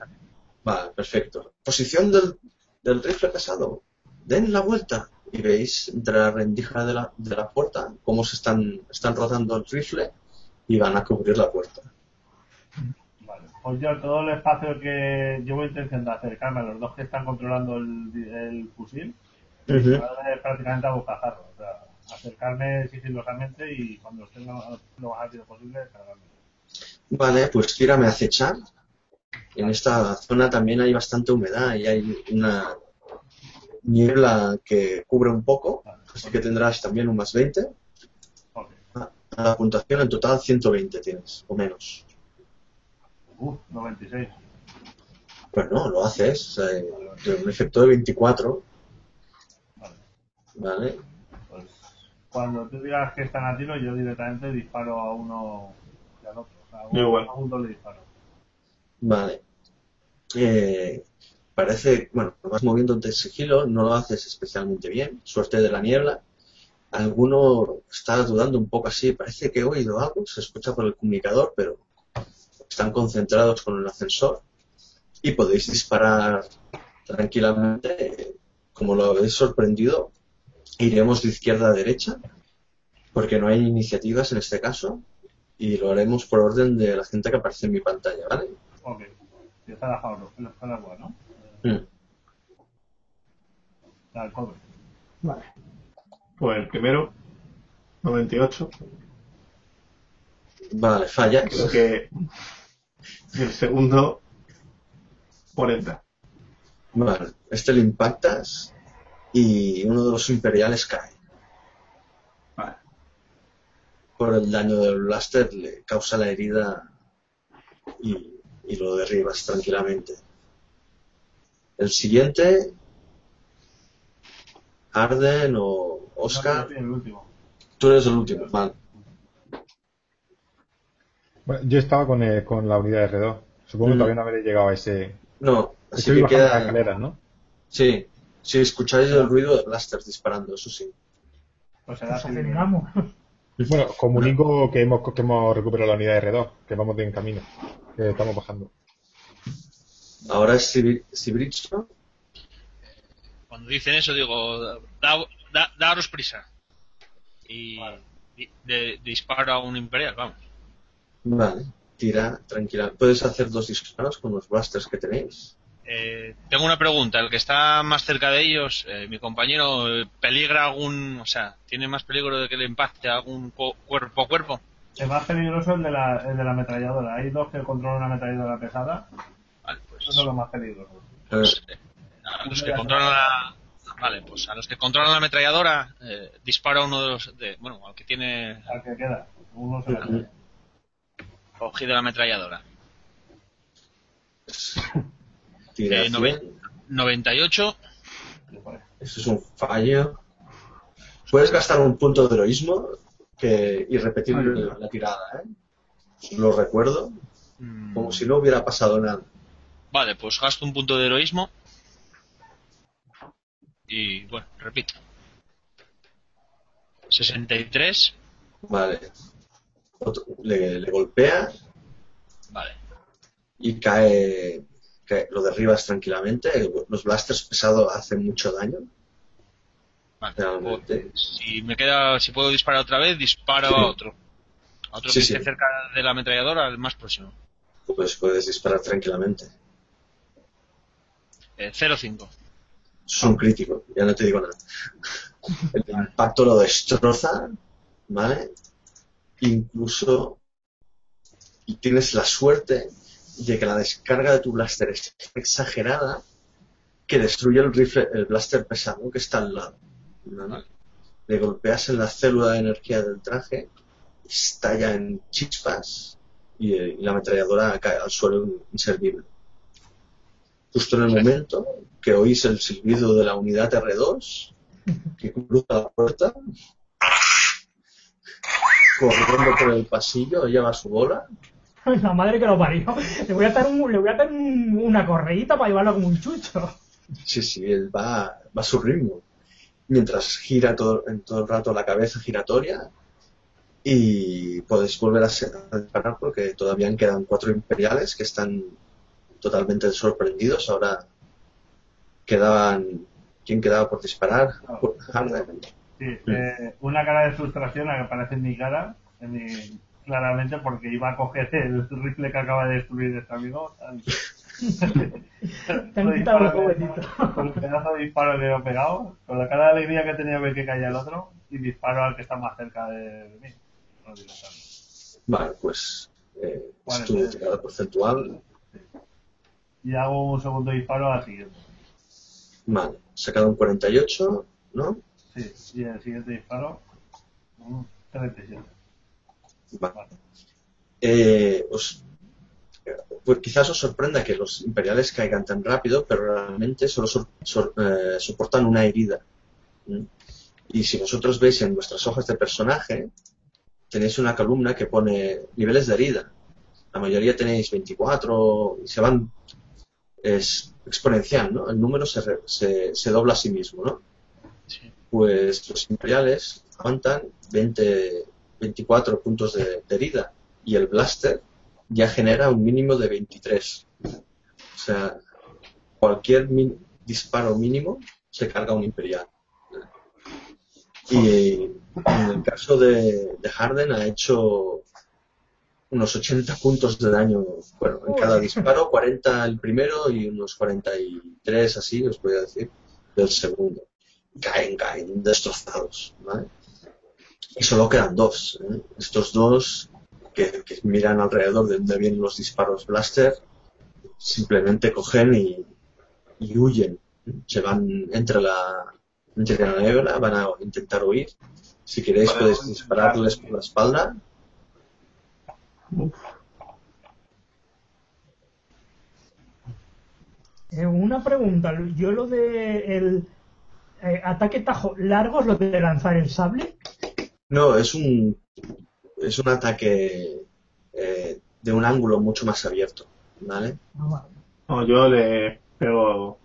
Vale, perfecto. Posición del, del rifle pesado. Den la vuelta. Y veis entre la rendija de la, de la puerta cómo se están, están rodando el rifle y van a cubrir la puerta. Pues yo todo el espacio que llevo intención de acercarme a los dos que están controlando el, el fusil, es prácticamente a bocajarro. O sea, acercarme sigilosamente y cuando esté lo, lo más rápido posible, cargarme. Vale, pues tírame a acechar. En esta zona también hay bastante humedad y hay una niebla que cubre un poco, así que tendrás también un más 20. Ok. A la puntuación en total 120 tienes, o menos. Uf, 96. Pues no, lo haces. de un efecto de 24, Vale. ¿vale? Pues cuando tú digas que están a tiro, yo directamente disparo a uno y al otro. O sea, a un, Igual. a un doble disparo. Vale. Eh, parece, bueno, lo vas moviendo de sigilo, no lo haces especialmente bien. Suerte de la niebla. Alguno está dudando un poco así, parece que he oído algo, se escucha por el comunicador, pero están concentrados con el ascensor y podéis disparar tranquilamente. Como lo habéis sorprendido, iremos de izquierda a derecha, porque no hay iniciativas en este caso, y lo haremos por orden de la gente que aparece en mi pantalla, ¿vale? Ok. Está la jaula, está el agua, ¿no? Mm. Cobre. Vale. Pues el primero 98. Vale, falla. Creo que. Y el segundo, 40. Vale, este le impactas y uno de los imperiales cae. Vale. Por el daño del blaster le causa la herida y, y lo derribas tranquilamente. El siguiente, Arden o Oscar, No, yo soy el último. tú eres el último, vale. Bueno, yo estaba con, eh, con la unidad de R2. Supongo que todavía no habré llegado a ese. No, así Estoy que queda. escaleras, ¿no? Sí, sí, escucháis el ruido de blasters disparando, eso sí. Pues será Nos aceleramos. Bueno, comunico que hemos, que hemos recuperado la unidad de R2, que vamos bien camino, que estamos bajando. Ahora es Sibritzo. Cuando dicen eso digo, da, da- daros prisa. Y di- de- disparo a un imperial, vamos. Vale, tira tranquila. Puedes hacer dos disparos con los blasters que tenéis. Eh, tengo una pregunta, el que está más cerca de ellos, eh, mi compañero, eh, ¿peligra algún, o sea, tiene más peligro de que le impacte algún cu- cuerpo a cuerpo? El más peligroso es el de la, el de la ametralladora. Hay dos que controlan una ametralladora pesada. Vale, pues, Esos son los más peligrosos. pues, eh, a los que controlan la, vale, pues a los que controlan la ametralladora, eh, disparo a uno de los, de, bueno, al que tiene Al que queda. Uno se la. Cogido la ametralladora. Eh, noven- 100. 98, Eso es un fallo. Puedes gastar un punto de heroísmo que, y repetir la, la tirada, ¿eh? Lo recuerdo, mm, como si no hubiera pasado nada. Vale, pues gasto un punto de heroísmo. Y bueno, repito. 63. Vale. Otro- le, le golpea Vale. y cae, cae- Lo derribas tranquilamente. Los blasters pesados hacen mucho daño. Vale. Realmente. Si me queda, si puedo disparar otra vez, disparo Sí. a otro. A otro Sí, que sí. esté cerca de la ametralladora, al más próximo. Pues puedes disparar tranquilamente. Eh, 0-5. Es un crítico, ya no te digo nada. El impacto lo destroza, ¿vale? Incluso y tienes la suerte de que la descarga de tu blaster es exagerada que destruye el rifle, el blaster pesado que está al lado. ¿vale? Le golpeas en la célula de energía del traje, estalla en chispas y, eh, y la ametralladora cae al suelo inservible. Justo en el momento que oís el silbido de la unidad R2 que cruza la puerta corriendo por el pasillo, lleva su bola La madre que lo parió. Le voy a dar, un- le voy a dar un- una correíta para llevarlo como un chucho. Sí, sí, él va, va a su ritmo. Mientras gira todo, en todo el rato la cabeza giratoria y podéis volver a, a disparar porque todavía quedan cuatro imperiales que están totalmente sorprendidos. Ahora quedaban... ¿Quién quedaba por disparar? Harden. Sí, eh, una cara de frustración que aparece en mi cara, en mi- claramente porque iba a coger el rifle que acaba de destruir este amigo. Tan- Disparo. Con el pedazo de disparo que le he pegado, con la cara de alegría que tenía ver que caía el otro, y disparo al que está más cerca de, de mí. No. Vale, pues eh, es tu tirada porcentual. Y hago un segundo disparo al siguiente. Vale, sacado un 48, ¿no? Sí, y el siguiente disparo, un 37. Vale. Vale. Eh, os- pues quizás os sorprenda que los imperiales caigan tan rápido, pero realmente solo sor- sor- eh, soportan una herida. ¿Mm? Y si vosotros veis en vuestras hojas de personaje, tenéis una columna que pone niveles de herida. La mayoría tenéis 24 y se van es exponencial, ¿no? El número se, se, se dobla a sí mismo, ¿no? Sí. Pues los imperiales aguantan 20, 24 puntos de, de herida y el blaster ya genera un mínimo de 23. O sea, cualquier min- disparo mínimo se carga un imperial. Y en el caso de, de Harden ha hecho unos 80 puntos de daño, bueno, en cada disparo, 40 el primero y unos 43 así, os voy a decir, del segundo. Caen, caen destrozados, ¿vale? Y solo quedan dos. ¿eh? Estos dos que, que miran alrededor de donde vienen los disparos blaster, simplemente cogen y, y huyen. Se van entre la, entre la niebla, van a intentar huir. Si queréis Vale. podéis dispararles por la espalda. Eh, una pregunta, yo lo de el eh, ataque tajo largo es lo de lanzar el sable. No, es un es un ataque eh, de un ángulo mucho más abierto, ¿vale? Ah, vale. No, yo le pego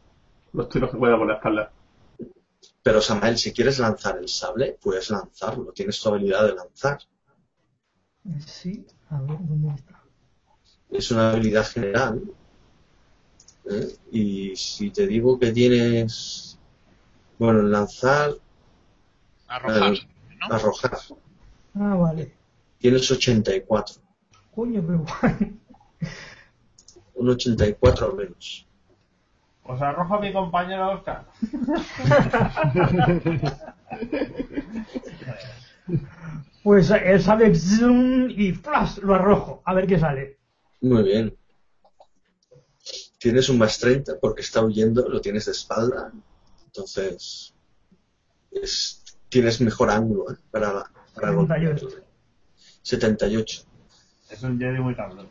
los tiros que pueda por la espalda. Pero Samael, si quieres lanzar el sable, puedes lanzarlo, tienes tu habilidad de lanzar. Eh, Sí, a ver dónde está. Es una habilidad general. ¿eh? Y si te digo que tienes, bueno, en lanzar, Arrojar, Eh, ¿no? arrojar, Ah, vale. tienes 84, Coño, pero guay. un 84 al menos. Os arrojo a mi compañero Oscar. Pues el sable zoom, y flash lo arrojo. A ver qué sale. Muy bien. Tienes un más 30 porque está huyendo, lo tienes de espalda. Entonces, es- tienes mejor ángulo ¿eh? para, para 78. golpearle. 78. Es un Jedi muy cabrón.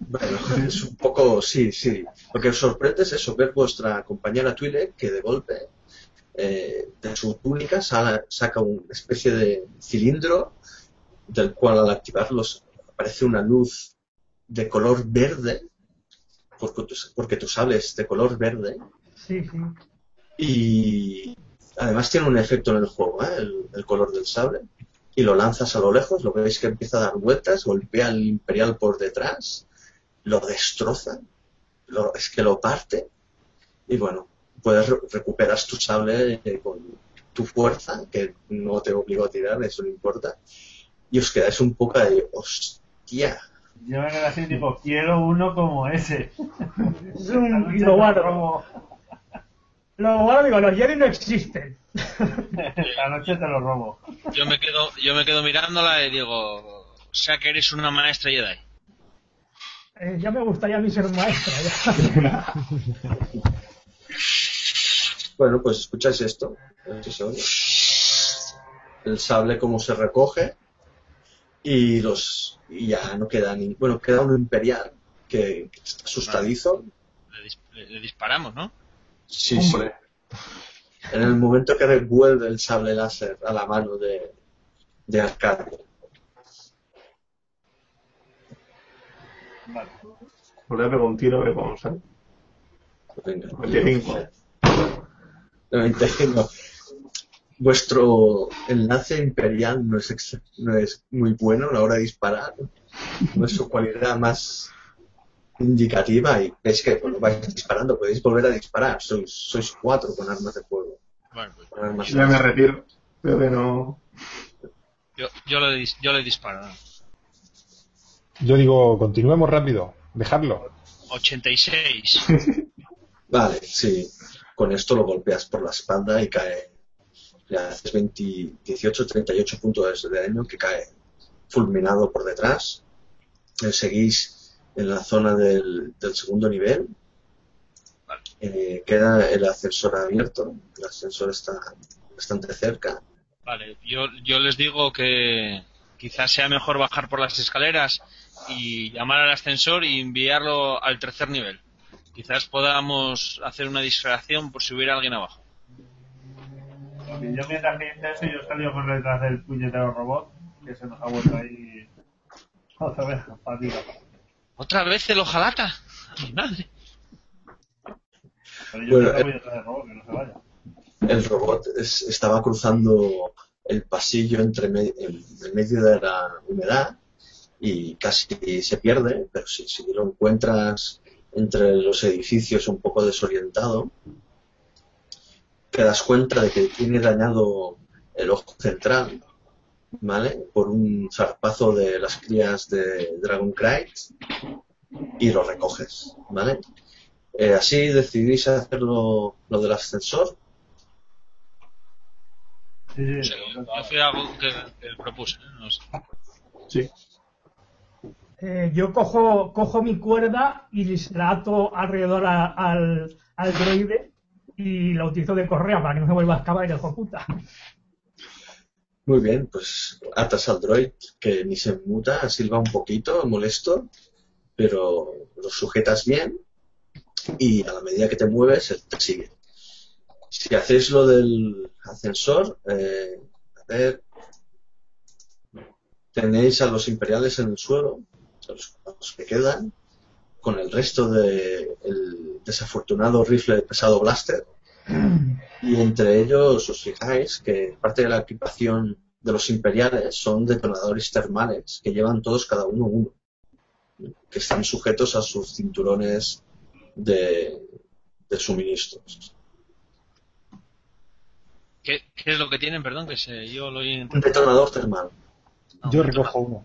Bueno, es un poco, sí, sí. Lo que os sorprende es eso, ver vuestra compañera Twile que de golpe eh, de su túnica sala- saca una especie de cilindro del cual al activarlos aparece una luz de color verde, porque tu, porque tu sable es de color verde, Sí, sí. Y además tiene un efecto en el juego, ¿eh? el, el color del sable. Y lo lanzas a lo lejos, lo veis que empieza a dar vueltas, golpea al Imperial por detrás, lo destroza, lo- es que lo parte, y bueno, puedes re- recuperas tu sable eh, con tu fuerza, que no te obligó a tirar, eso no importa, y os quedáis un poco de hostia. Yo me quedé así, tipo, quiero uno como ese. Y lo guardo. Robo. Lo guardo digo, los Jedi no existen. Esta noche te lo robo. Yo me quedo, yo me quedo mirándola y digo, o sea que eres una maestra Jedi. Eh, ya me gustaría a mí ser maestra. ya. Bueno, pues escucháis esto, oye. El sable como se recoge y los y ya no queda ni bueno queda uno imperial que, está asustadizo. Le, dis- le- le disparamos, ¿no? Sí, Hombre. sí. En el momento que revuelve el sable láser a la mano de, de Arcadio. Vale. Pues le pego un tiro, que cómo sale. Venga. 95. 95. Vuestro enlace imperial no es, no es muy bueno a la hora de disparar. No es su cualidad más indicativa y es que cuando vais disparando podéis volver a disparar. Sois, sois cuatro con armas de fuego. Bueno, pues Con armas Ya me retiro. Creo que no. yo, yo, le, dis- yo le disparo. Yo digo, continuemos rápido, dejadlo. 86. Vale, sí. Con esto lo golpeas por la espalda y cae. Le haces 20 18, 38 puntos de daño que cae fulminado por detrás. Seguís en la zona del, del segundo nivel. Eh, queda el ascensor abierto. El ascensor está bastante cerca. Vale, yo, yo les digo que quizás sea mejor bajar por las escaleras y llamar al ascensor y enviarlo al tercer nivel. Quizás podamos hacer una distracción por si hubiera alguien abajo. Y yo mientras que hice eso, yo salí por detrás del puñetero robot, que se nos ha vuelto ahí otra vez fatiga. ¿Otra vez el hojalata? ¡A mi madre! Pero yo Bueno, siempre eh. voy detrás del robot, que no se vaya. El robot es- estaba cruzando el pasillo entre me- en en medio de la humedad y casi se pierde, pero si, si lo encuentras entre los edificios un poco desorientado, te das cuenta de que tiene dañado el ojo central, ¿vale? Por un zarpazo de las crías de Dragon y lo recoges, ¿vale? Eh, así decidís hacerlo lo del ascensor. Sí, sí, algo que, que propuse, ¿eh? no sé. Sí. Eh, yo cojo, cojo mi cuerda y la ato alrededor a- al, al droide y la utilizo de correa para que no se vuelva a escapar el hijo puta. Muy bien, pues atas al droid que ni se muta, silba un poquito, molesto, pero lo sujetas bien y a la medida que te mueves, él te sigue. Si hacéis lo del ascensor, eh, tenéis a los imperiales en el suelo, a los, que quedan, con el resto del desafortunado rifle pesado blaster. Y entre ellos os fijáis que parte de la equipación de los imperiales son detonadores termales que llevan todos cada uno uno, que están sujetos a sus cinturones de, de suministros. ¿Qué, qué es lo que tienen? Perdón, que se, yo lo oí. Un detonador termal. No, Yo no, recojo uno.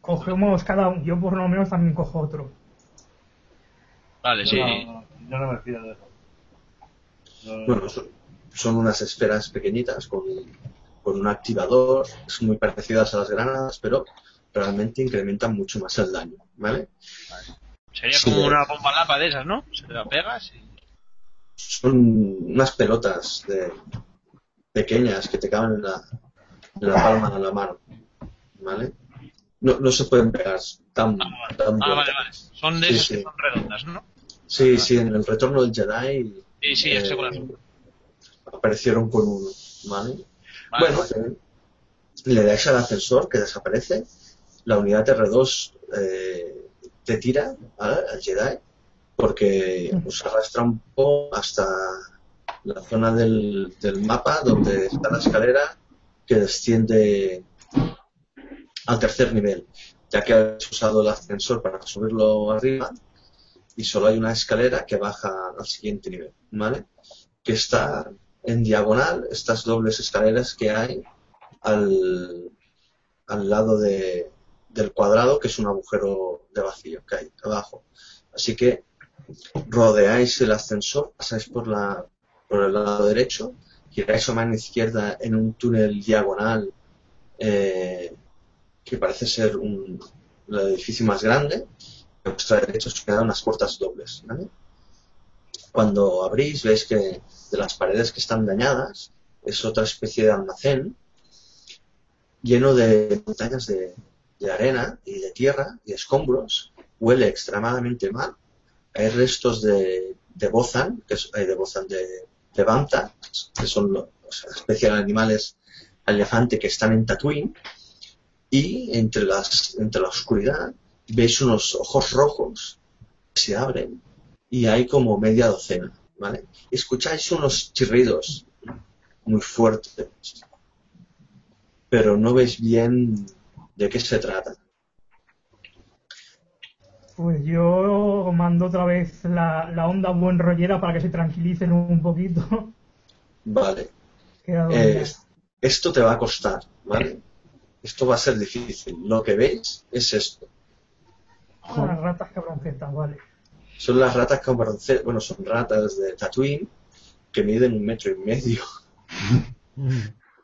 Cogemos cada uno, yo por lo menos también cojo otro. Vale, sí. No, yo no me fío de eso. Bueno, son, unas esferas pequeñitas con, con un activador, son muy parecidas a las granadas, pero realmente incrementan mucho más el daño, ¿vale? Sería Sí. como una bomba lapa de esas, ¿no? Se la pegas y... Son unas pelotas de, pequeñas que te caben en la, en la palma de la mano, ¿vale? No, no se pueden pegar tan, tan Ah, vale, vale. Son de Sí, esas sí. que son redondas, ¿no? Sí, sí, en el retorno del Jedi Sí, sí, eh, aparecieron con uno, ¿vale? Vale, bueno, vale. eh, le dais al ascensor que desaparece, la unidad R2 eh, te tira ¿vale? al Jedi porque os arrastra un poco hasta la zona del, del mapa donde está la escalera que desciende al tercer nivel, ya que habéis usado el ascensor para subirlo arriba y solo hay una escalera que baja al siguiente nivel, ¿vale? Que está en diagonal, estas dobles escaleras que hay al, al lado de, del cuadrado, que es un agujero de vacío que hay abajo. Así que rodeáis el ascensor, pasáis por, la, por el lado derecho, giráis a mano izquierda en un túnel diagonal eh, que parece ser un, el edificio más grande. A vuestra derecha os quedan unas puertas dobles. ¿vale? Cuando abrís, veis que de las paredes que están dañadas es otra especie de almacén lleno de montañas de, arena y de tierra y escombros. Huele extremadamente mal. Hay restos de, bozan, que es, de bozan de, de banta, que son los, de animales elefante que están en Tatooine. Y entre, entre la oscuridad veis unos ojos rojos que se abren y hay como media docena, ¿vale? Escucháis unos chirridos muy fuertes, pero no veis bien de qué se trata. Pues yo mando otra vez la, la onda buen rollera para que se tranquilicen un poquito. Vale. Eh, esto te va a costar, ¿vale? Esto va a ser difícil. Lo que veis es esto. Unas ratas cabroncetas, vale. Son las ratas con bronce- bueno, son ratas de Tatooine que miden un metro y medio.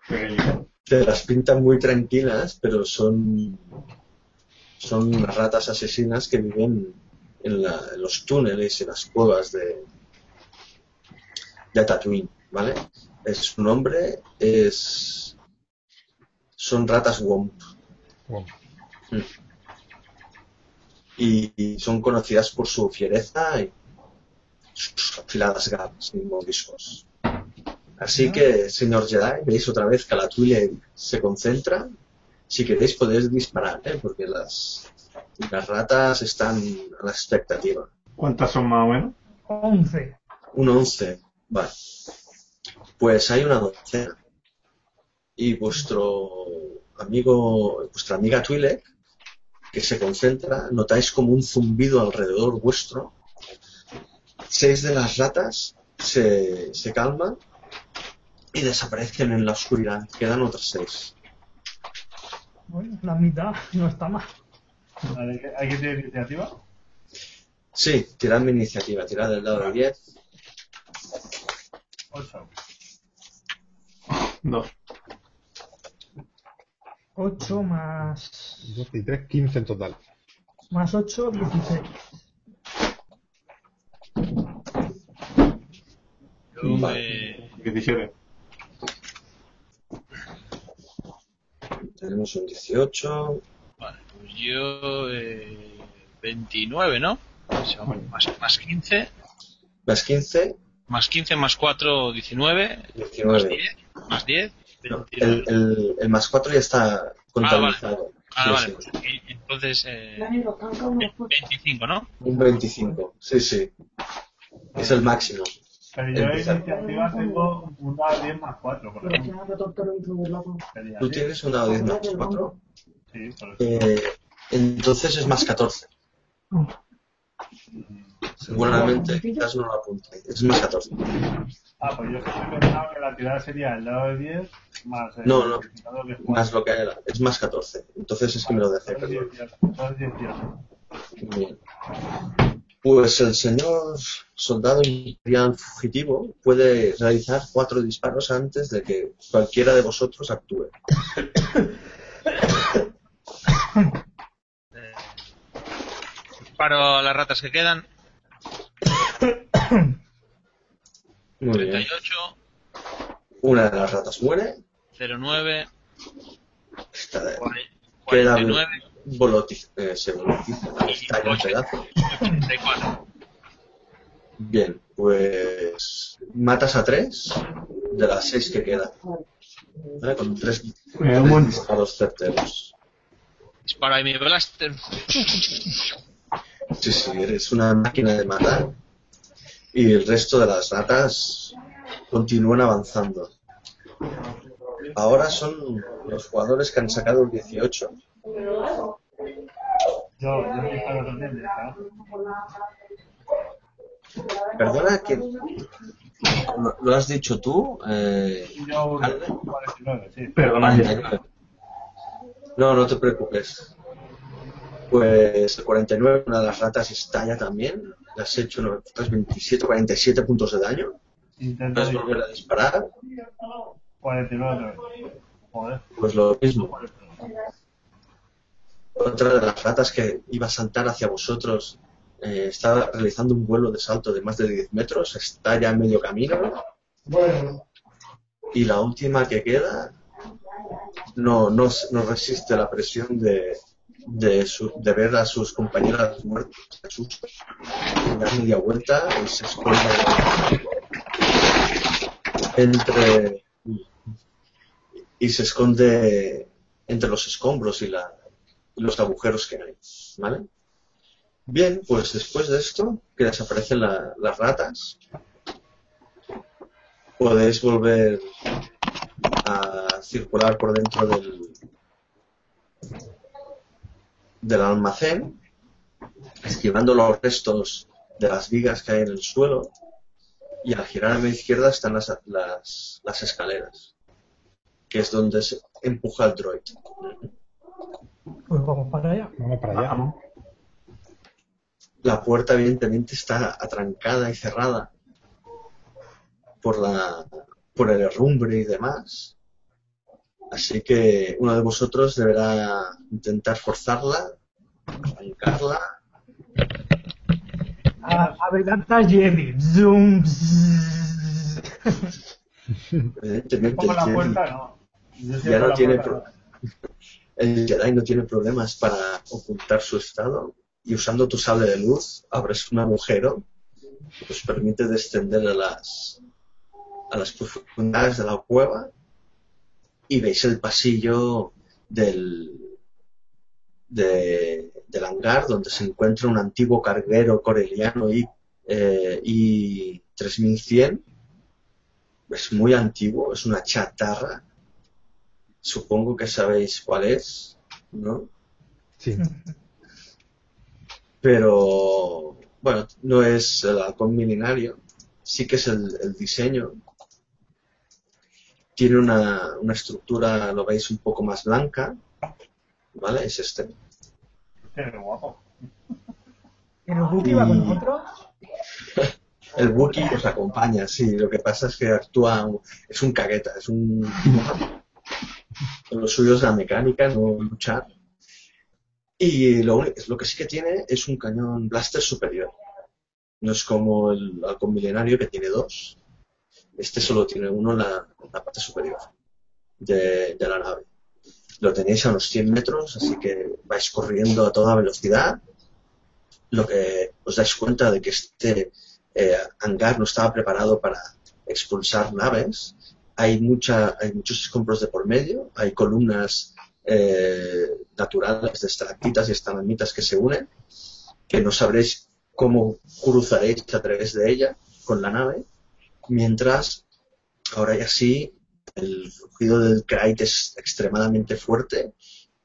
Pequeñito. Te las pintan muy tranquilas, pero son son ratas asesinas que viven en, la- en los túneles y las cuevas de, de Tatooine, ¿vale? Es su nombre es son ratas Womp Bueno, y, y son conocidas por su fiereza y sus afiladas garras y mordiscos. Así que, señor Jedi, veis otra vez que la Twile se concentra. Si queréis podéis disparar, ¿eh? porque las, las ratas están a la expectativa. ¿Cuántas son más o menos? 11. Un 11, vale. Pues hay una docena. Y vuestro amigo, vuestra amiga Twi'lek, que se concentra, notáis como un zumbido alrededor vuestro. Seis de las ratas se, se calman y desaparecen en la oscuridad. Quedan otras seis. Bueno, la mitad no está mal. Vale, ¿hay que- ¿Hay que tener iniciativa? Sí, tirad mi iniciativa, tirad el dado de 10. 8. Dos. 8 más, 12 y 3, 15 en total. más 8, 16. Yo, eh, 17. Tenemos un 18. vale, pues yo eh, 29, ¿no? O sea, más, más 15, Más 15, más 15 más 4, 19, más 19. 10, más 10, 29. el, el, el más 4 ya está contabilizado. Ah, Sí, vale, sí. pues aquí, entonces eh, Dani, los canca unos fotos. 25, ¿no? Un 25. Sí, sí. Es el máximo. Pero yo en iniciativa tengo un dado 10 más 4, por Pero ejemplo. ¿Tú tienes un dado 10 más 4? Sí, por eso. Eh, entonces es más 14. Seguramente, quizás no lo apunte. Es más 14. Ah, pues yo estoy pensando que la tirada sería el dado de 10 más el No, no. de Más lo que era. Es más 14. Entonces es que me lo dejé, perdón. 18. Bien. Pues el señor soldado imperial fugitivo puede realizar cuatro disparos antes de que cualquiera de vosotros actúe. Eh, disparo a las ratas que quedan. Muy bien. 38, Una de las ratas muere. 09, Esta de- 49, Volotiz, eh, se volotiza, estalla en pedazos. 84. Bien, pues matas a tres de las seis que quedan. ¿Vale? Con tres, Eh, tres momento. disparos certeros. Disparo ahí mi blaster. Sí, sí, eres una máquina de matar. Y el resto de las ratas continúan avanzando. Ahora son los jugadores que han sacado el 18. Yo, yo disparo también, ¿verdad? Perdona que lo, lo has dicho tú. Eh, Yo un Ale. 49, sí. Perdona, ya. No, no te preocupes. Pues el 49, una de las ratas estalla también. Le has hecho unos 27, 47 puntos de daño. Puedes volver a disparar. 49 otra vez. Joder. Pues lo mismo. Otra de las ratas que iba a saltar hacia vosotros eh, está realizando un vuelo de salto de más de 10 metros. Está ya a medio camino. Y la última que queda no, no, no resiste la presión de, de, su- de ver a sus compañeras muertas. Asusta. Da media vuelta y se esconde entre y se esconde entre los escombros y, la, y los agujeros que hay. ¿Vale? Bien, pues después de esto, que desaparecen la- las ratas, podéis volver a circular por dentro del, del almacén, esquivando los restos de las vigas que hay en el suelo, y al girar a mi izquierda están las, las, las escaleras, que es donde se empuja el droid. Pues vamos para allá. Vamos para allá. La puerta evidentemente está atrancada y cerrada por la por el herrumbre y demás. Así que uno de vosotros deberá intentar forzarla, arrancarla. A, habilidad Jedi. Zoom. Evidentemente la puerta, no. Ya no tiene puerta, pro- el Jedi no tiene problemas para ocultar su estado y usando tu sable de luz abres un agujero que os permite descender a las a las profundidades de la cueva y veis el pasillo del de- del hangar donde se encuentra un antiguo carguero coreliano y, eh, y 3100 es muy antiguo, es una chatarra supongo que sabéis cuál es, ¿no? Sí. Pero, bueno, no es el halcón milenario, sí que es el, el diseño. Tiene una, una estructura, lo veis, un poco más blanca, ¿vale? Es este. Qué guapo. ¿El Wookiee va con Y- nosotros? El Wookiee os acompaña, sí. Lo que pasa es que actúa, es un cagueta, es un... Lo suyo es la mecánica, no luchar. Y lo, único- lo que sí que tiene es un cañón blaster superior. No es como el halcón milenario que tiene dos. Este solo tiene uno en la, en la parte superior de, de la nave. Lo tenéis a unos 100 metros, así que vais corriendo a toda velocidad. Lo que os dais cuenta de que este eh, hangar no estaba preparado para expulsar naves. Hay, mucha, hay muchos escombros de por medio, hay columnas eh, naturales de estalactitas y estalagmitas que se unen, que no sabréis cómo cruzaréis a través de ella con la nave, mientras ahora ya sí el rugido del kite es extremadamente fuerte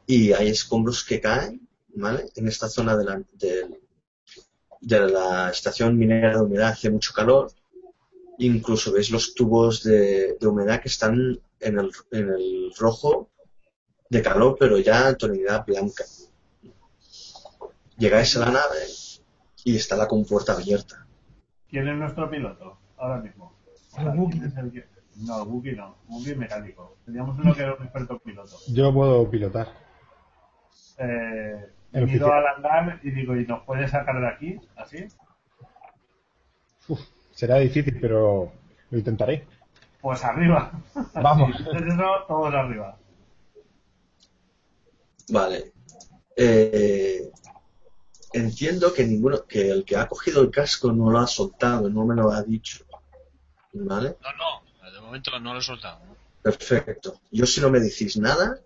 y hay escombros que caen, ¿vale? En esta zona de la, de la estación minera de humedad hace mucho calor. Incluso veis los tubos de, de humedad que están en el, en el rojo de calor, pero ya en tonalidad blanca. Llegáis a la nave y está la compuerta abierta. ¿Quién es nuestro piloto ahora mismo? ¿Quién es el que- No, Wookiee no. Wookiee mecánico. Teníamos uno que era un experto piloto. Yo puedo pilotar. Eh, El miro al andar y digo, ¿y nos puede sacar de aquí? ¿Así? Uf, será difícil, pero lo intentaré. Pues arriba. Vamos. Entonces eso, todos arriba. Vale. Eh, entiendo que ninguno, que el que ha cogido el casco no lo ha soltado, no me lo ha dicho. ¿Vale? No, no, momento no lo he. Perfecto. Yo si no me decís nada,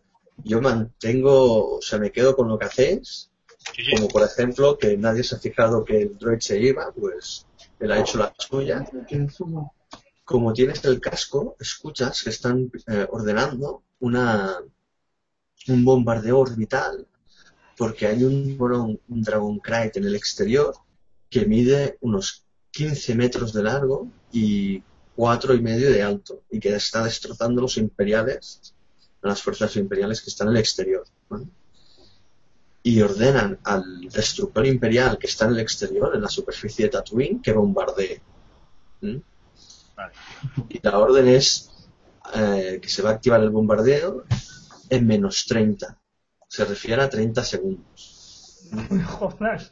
yo mantengo, o sea, me quedo con lo que hacéis. Sí, sí. Como por ejemplo que nadie se ha fijado que el droid se iba, pues él ha hecho la suya. Como tienes el casco, escuchas que están eh, ordenando una un bombardeo orbital porque hay un, un, un Dragon Knight en el exterior que mide unos 15 metros de largo y cuatro y medio de alto y que está destrozando los imperiales, las fuerzas imperiales que están en el exterior. ¿vale? Y ordenan al destructor imperial que está en el exterior, en la superficie de Tatooine, que bombardee. ¿Mm? Vale. Y la orden es eh, que se va a activar el bombardeo en menos 30. Se refiere a 30 segundos. Joder.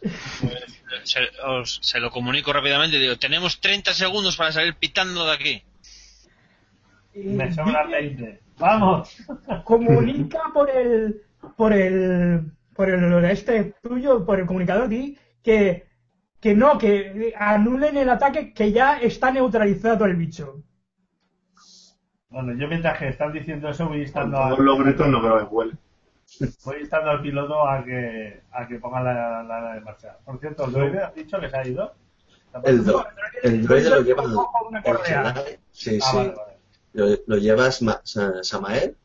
Se, os- se lo comunico rápidamente. Digo, tenemos 30 segundos para salir pitando de aquí. Me sobra 20. ¡Vamos! comunica por el por el por el este tuyo por el comunicador di que que no que anulen el ataque que ya está neutralizado el bicho Bueno, yo mientras que están diciendo eso voy instando, al, los gritos no creo que vuele. Voy instando al piloto a que, a que ponga la, la marcha. Por cierto, ¿el droide has dicho que se ha ido? El, dro- el droide lo lleva el. Sí, Ah, sí. vale, vale. Lo, lo lleva Samael.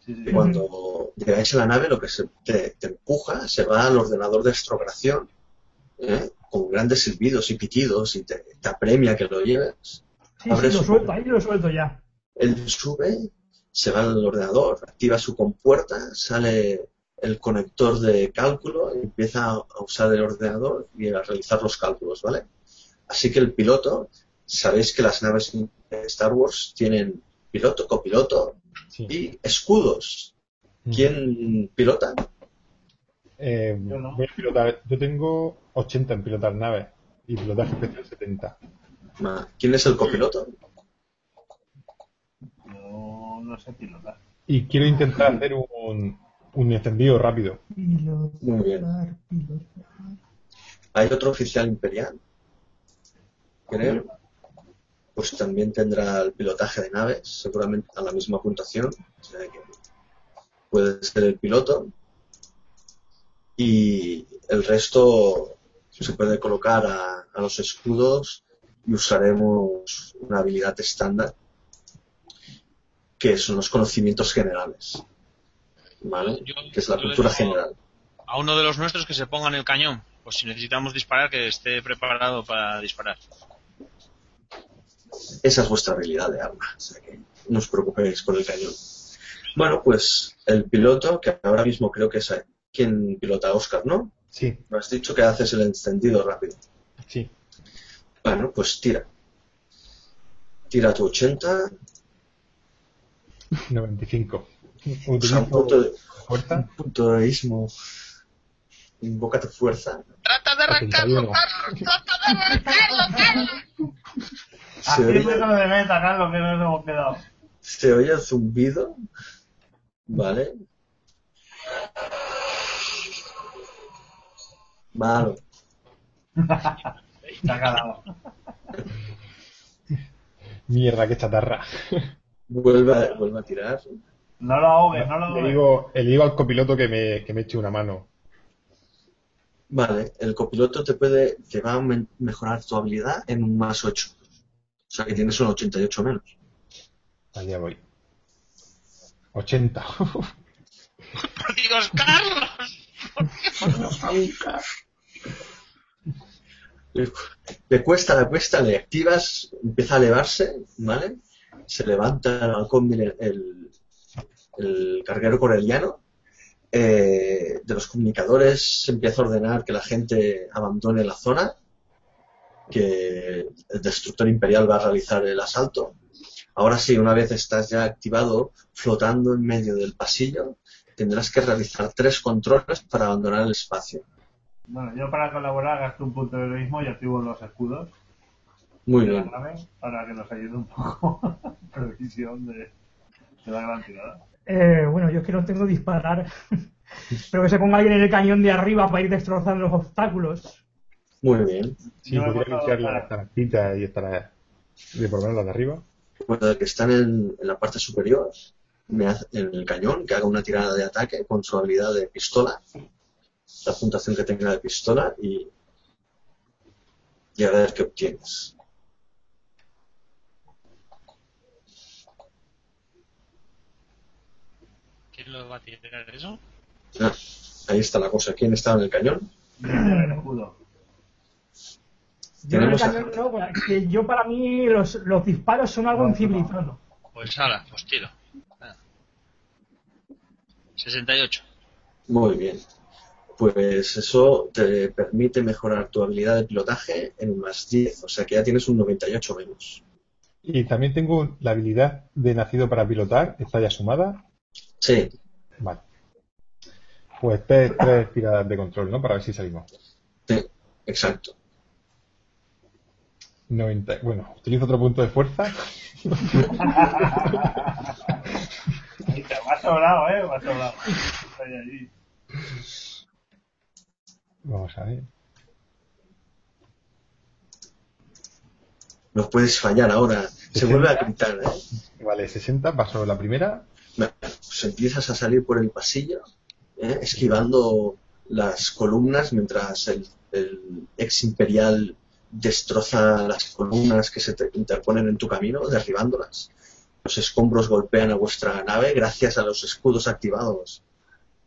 Sí, sí, Y sí. cuando llegáis a la nave, lo que se, te, te empuja se va al ordenador de astrogración, ¿eh? con grandes silbidos y pitidos, y te, te apremia que lo lleves. sí, sí, Abre lo su- suelto ahí lo suelto ya Él sube, se va al ordenador, activa su compuerta, sale el conector de cálculo y empieza a usar el ordenador y a realizar los cálculos, ¿vale? Así que el piloto, sabéis que las naves de Star Wars tienen piloto, copiloto Sí. y escudos. ¿Quién pilota? Eh, Yo no. voy a pilotar. Yo tengo 80 en pilotar naves y pilotaje especial 70. Ma- ¿Quién es el copiloto? No, no sé pilotar. Y quiero intentar hacer un, un encendido rápido. Muy bien. Hay otro oficial imperial, creo. Pues también tendrá el pilotaje de naves, seguramente a la misma puntuación. O sea que puede ser el piloto. Y el resto se puede colocar a, a los escudos y usaremos una habilidad estándar, que son los conocimientos generales. ¿Vale? Yo- Que es la cultura general. A uno de los nuestros que se ponga en el cañón. Pues si necesitamos disparar, que esté preparado para disparar. Esa es vuestra habilidad de arma, o sea que no os preocupéis por el cañón. Bueno, pues el piloto, que ahora mismo creo que es quien pilota Oscar, ¿no? Sí, Me has dicho que haces el encendido rápido. sí. Bueno, pues tira. Tira tu 80. 95. O sea, un punto de, fuerza. un punto de ismo. Invoca tu fuerza. Trata de arrancarlo, 81. Carlos. Trata de arrancarlo, Carlos. Así oye, es lo de meta, Carlos, que nos hemos quedado. se oye el zumbido. Vale. Malo. Ha calado. Mierda, qué chatarra. Vuelve a, vuelve a tirar. No lo ahogues, no lo Le ahogues. digo, le digo al copiloto que me, que me eche una mano. Vale, el copiloto te puede, te va a mejorar tu habilidad en un más 8. O sea que tienes un 88 menos. Allá voy. 80. Por Dios, Carlos. Le, le cuesta, le cuesta, le activas, empieza a elevarse, ¿vale? Se levanta el el, el carguero coreliano. Eh, de los comunicadores se empieza a ordenar que la gente abandone la zona, que el destructor imperial va a realizar el asalto. Ahora sí, una vez estás ya activado, flotando en medio del pasillo, tendrás que realizar tres controles para abandonar el espacio. Bueno, yo para colaborar gasto un punto de heroísmo y activo los escudos Muy la bien. para que nos ayude un poco previsión de, de la gran tirada. Eh, bueno, yo es que no tengo disparar. Pero que se ponga alguien en el cañón de arriba para ir destrozando los obstáculos. Muy bien. Sí, podría limpiar las tarantitas y estará de por menos de arriba. El que está en, en la parte superior, me hace- en el cañón, que haga una tirada de ataque con su habilidad de pistola, la puntuación que tenga de pistola y, y a ver qué obtienes. ¿Quién lo va a tirar eso? Ah, ahí está la cosa. ¿Quién estaba en el cañón? Yo tengo el escudo. Yo, en el Tenemos a- cañón no, porque yo para mí los, los disparos son algo No, incivilizado. Pues ala, pues tiro. Ah. 68. Muy bien. Pues eso te permite mejorar tu habilidad de pilotaje en un más 10, o sea que ya tienes un 98 menos. Y también tengo la habilidad de nacido para pilotar. ¿Está ya sumada? Sí, Vale. Pues tres, tres tiradas de control, ¿no? Para ver si salimos. sí, exacto. 90. Bueno, utilizo otro punto de fuerza. Me ha sobrado, eh, me ha sobrado. Estoy allí. Vamos a ver. No puedes fallar ahora. Se vuelve a gritar, ¿eh? Vale, 60, paso la primera. Pues empiezas a salir por el pasillo, ¿eh? esquivando las columnas mientras el, ex imperial destroza las columnas que se te interponen en tu camino, derribándolas. Los escombros golpean a vuestra nave gracias a los escudos activados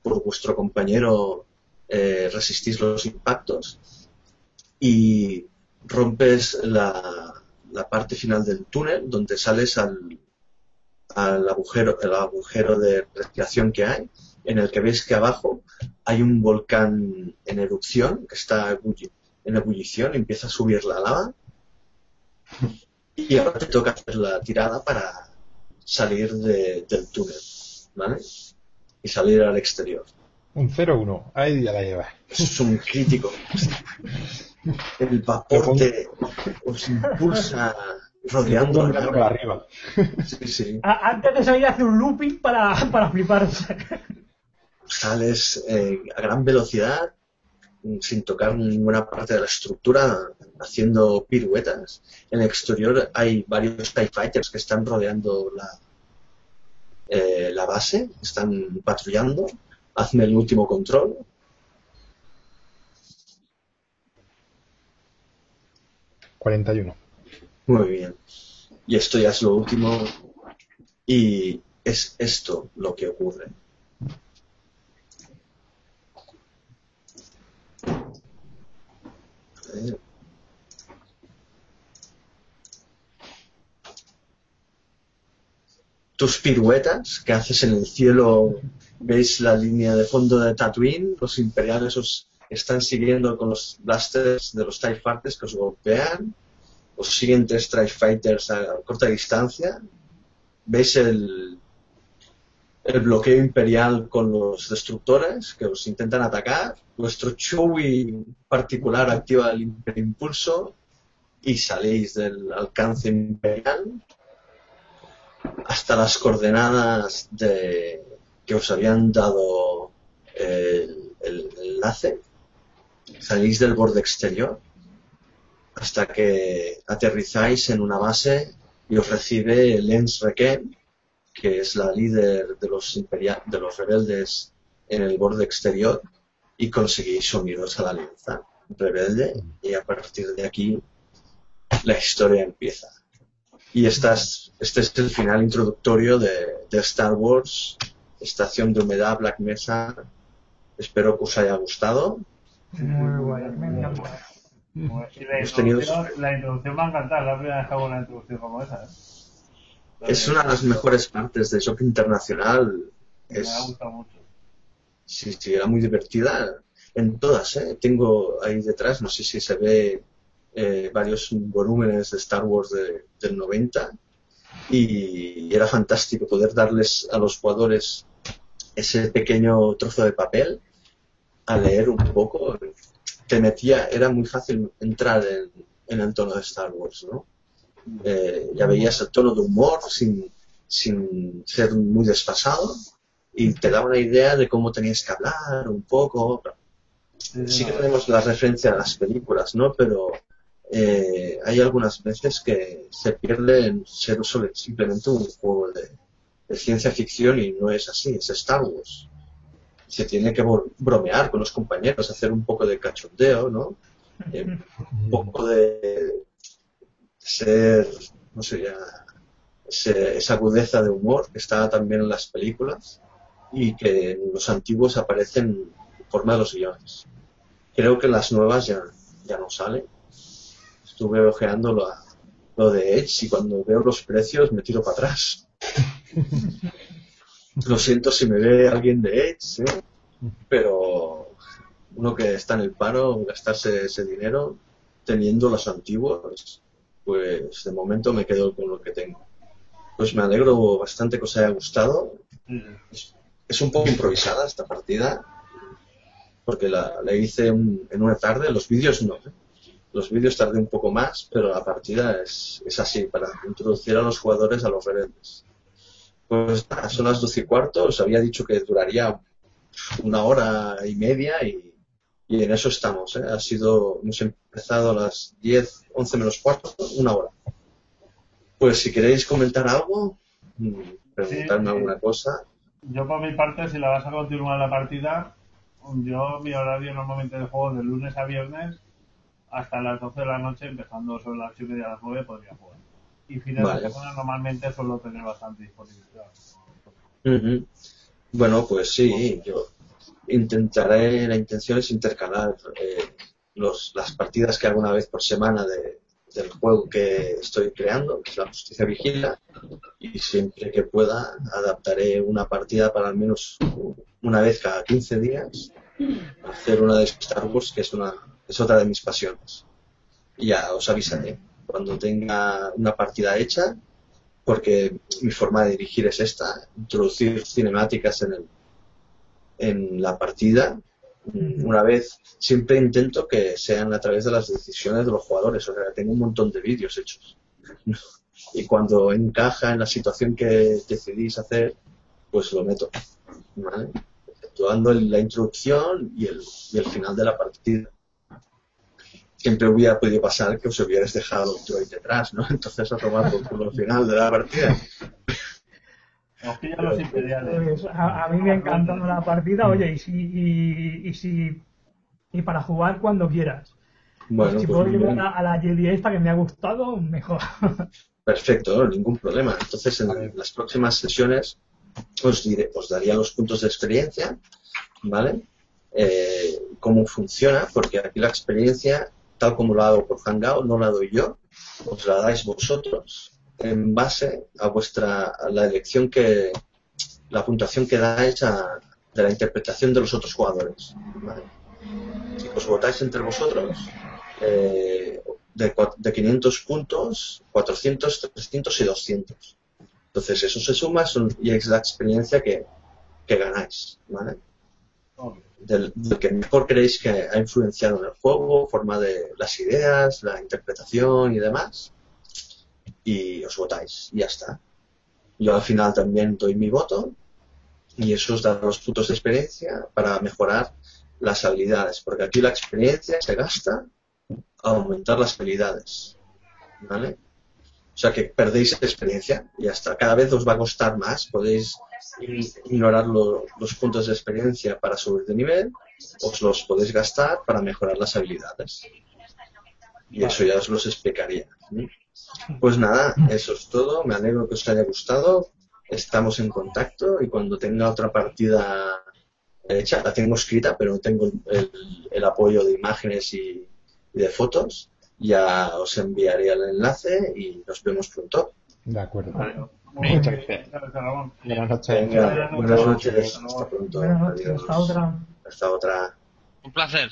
por vuestro compañero. eh, resistís los impactos y rompes la parte final del túnel donde sales al, al agujero, el agujero de respiración que hay, en el que veis que abajo hay un volcán en erupción que está en ebullición, empieza a subir la lava y ahora te toca hacer la tirada para salir de- del túnel, ¿vale? Y salir al exterior. Un 0-1. Ahí ya la llevas. Es un crítico. El vapor te os impulsa rodeando la para arriba. Sí, sí. A- antes de salir hace un looping para, para fliparse. sales eh, a gran velocidad sin tocar ninguna parte de la estructura haciendo piruetas en el exterior hay varios TIE Fighters que están rodeando la eh, la base están patrullando hazme el último control 41. Muy bien. Y esto ya es lo último. Y es esto lo que ocurre. Tus piruetas que haces en el cielo, veis la línea de fondo de Tatooine, los imperiales os están siguiendo con los blasters de los TIE que os golpean os siguen tres Strike Fighters a corta distancia, veis el, el bloqueo imperial con los destructores que os intentan atacar, vuestro Chewie particular activa el impulso y saléis del alcance imperial hasta las coordenadas de, que os habían dado el, el enlace, salís del borde exterior hasta que aterrizáis en una base y os recibe Lens Requen, que es la líder de los, de los rebeldes en el borde exterior, y conseguís uniros a la alianza rebelde, y a partir de aquí la historia empieza. Y esta es- este es el final introductorio de, Star Wars, Estación de Humedad, Black Mesa. Espero que os haya gustado. Muy guay, me la Hemos tenido- introducción, la introducción me ha encantado, la primera vez que hago una introducción como esa. ¿eh? Es una de las mejores partes de Shock Internacional. Me Es, ha gustado mucho. sí, sí, era muy divertida. En todas, ¿eh? Tengo ahí detrás, no sé si se ve eh, varios volúmenes de Star Wars de- del 90 y era fantástico poder darles a los jugadores ese pequeño trozo de papel a leer un poco. Te metía, era muy fácil entrar en, en el tono de Star Wars, ¿no? Eh, ya veías el tono de humor sin, sin ser muy desfasado y te daba una idea de cómo tenías que hablar un poco. Sí, que tenemos la referencia a las películas, ¿no? Pero eh, hay algunas veces que se pierde en ser solo- simplemente un juego de, de ciencia ficción y no es así, es Star Wars. Se tiene que bro- bromear con los compañeros, hacer un poco de cachondeo, ¿no? Eh, un poco de ser, no sé, ya, ese- esa agudeza de humor que está también en las películas y que en los antiguos aparecen en forma de los guiones. Creo que en las nuevas ya, ya no sale. Estuve ojeando lo, lo de Edge y cuando veo los precios me tiro para atrás. Lo siento si me ve alguien de Edge, ¿eh? pero uno que está en el paro, gastarse ese dinero teniendo los antiguos, pues de momento me quedo con lo que tengo. Pues me alegro bastante que os haya gustado. sí. Es, es un poco improvisada esta partida, porque la, la hice un- en una tarde. Los vídeos no. ¿eh? Los vídeos tardé un poco más, pero la partida es, es así, para introducir a los jugadores a los rebeldes. Pues son las doce y cuarto, os había dicho que duraría una hora y media y, y en eso estamos. ¿eh? Ha sido, hemos empezado a las 10, 11 menos cuarto, una hora. Pues si queréis comentar algo, mm, preguntarme sí. alguna cosa. Yo por mi parte, si la vas a continuar la partida, yo mi horario normalmente de juego de lunes a viernes hasta las 12 de la noche, empezando sobre las 8 y media a las 9, podría jugar. Y fines Vale. de semana normalmente suelo tener bastante disponibilidad. Bueno, pues sí, yo intentaré, la intención es intercalar eh, los, las partidas que hago una vez por semana de, del juego que estoy creando, que es la Justicia Vigila, y siempre que pueda adaptaré una partida para al menos una vez cada 15 días, hacer una de Star Wars, que es, una, es otra de mis pasiones. Y ya os avisaré cuando tenga una partida hecha, porque mi forma de dirigir es esta, introducir cinemáticas en, el, en la partida. Una vez, siempre intento que sean a través de las decisiones de los jugadores, o sea, tengo un montón de vídeos hechos. Y cuando encaja en la situación que decidís hacer, pues lo meto. ¿vale? Exceptuando el- la introducción y el, y el final de la partida. Siempre hubiera podido pasar que os hubierais dejado el droid detrás, ¿no? Entonces a tomar por culo el final de la partida. Os pillan los imperiales. Pues a, a mí me ha encantado la partida, oye, y si, y, y si y para jugar cuando quieras. Bueno, si pues puedo llevar a, a la Jedi esta que me ha gustado, mejor. Perfecto, no, ningún problema. Entonces, en las próximas sesiones os, diré, os daría los puntos de experiencia, ¿vale? Eh, cómo funciona, porque aquí la experiencia, tal como lo hago por Hangout, no la doy yo, os la dais vosotros en base a vuestra a la elección que la puntuación que dais a, de la interpretación de los otros jugadores. ¿vale? Si os votáis entre vosotros, eh, de, de 500 puntos, 400, 300 y 200. Entonces eso se suma son- y es la experiencia que, que ganáis, ¿vale? Del, que mejor creéis que ha influenciado en el juego, forma de las ideas, la interpretación y demás. Y os votáis, y ya está. Yo al final también doy mi voto y eso os da los puntos de experiencia para mejorar las habilidades, porque aquí la experiencia se gasta a aumentar las habilidades. ¿Vale? O sea que perdéis experiencia y hasta cada vez os va a costar más. Podéis ignorar lo- los puntos de experiencia para subir de nivel, os los podéis gastar para mejorar las habilidades. Y eso ya os los explicaría. Pues nada, eso es todo. Me alegro que os haya gustado. Estamos en contacto y cuando tenga otra partida hecha, la tengo escrita, pero no tengo el, apoyo de imágenes y de fotos. Ya os enviaré el enlace y nos vemos pronto. De acuerdo. Vale. Muchas gracias. Buenas noches. Venga, Buenas noches. Hasta pronto. Buenas noches, hasta otra. Hasta otra. Un placer.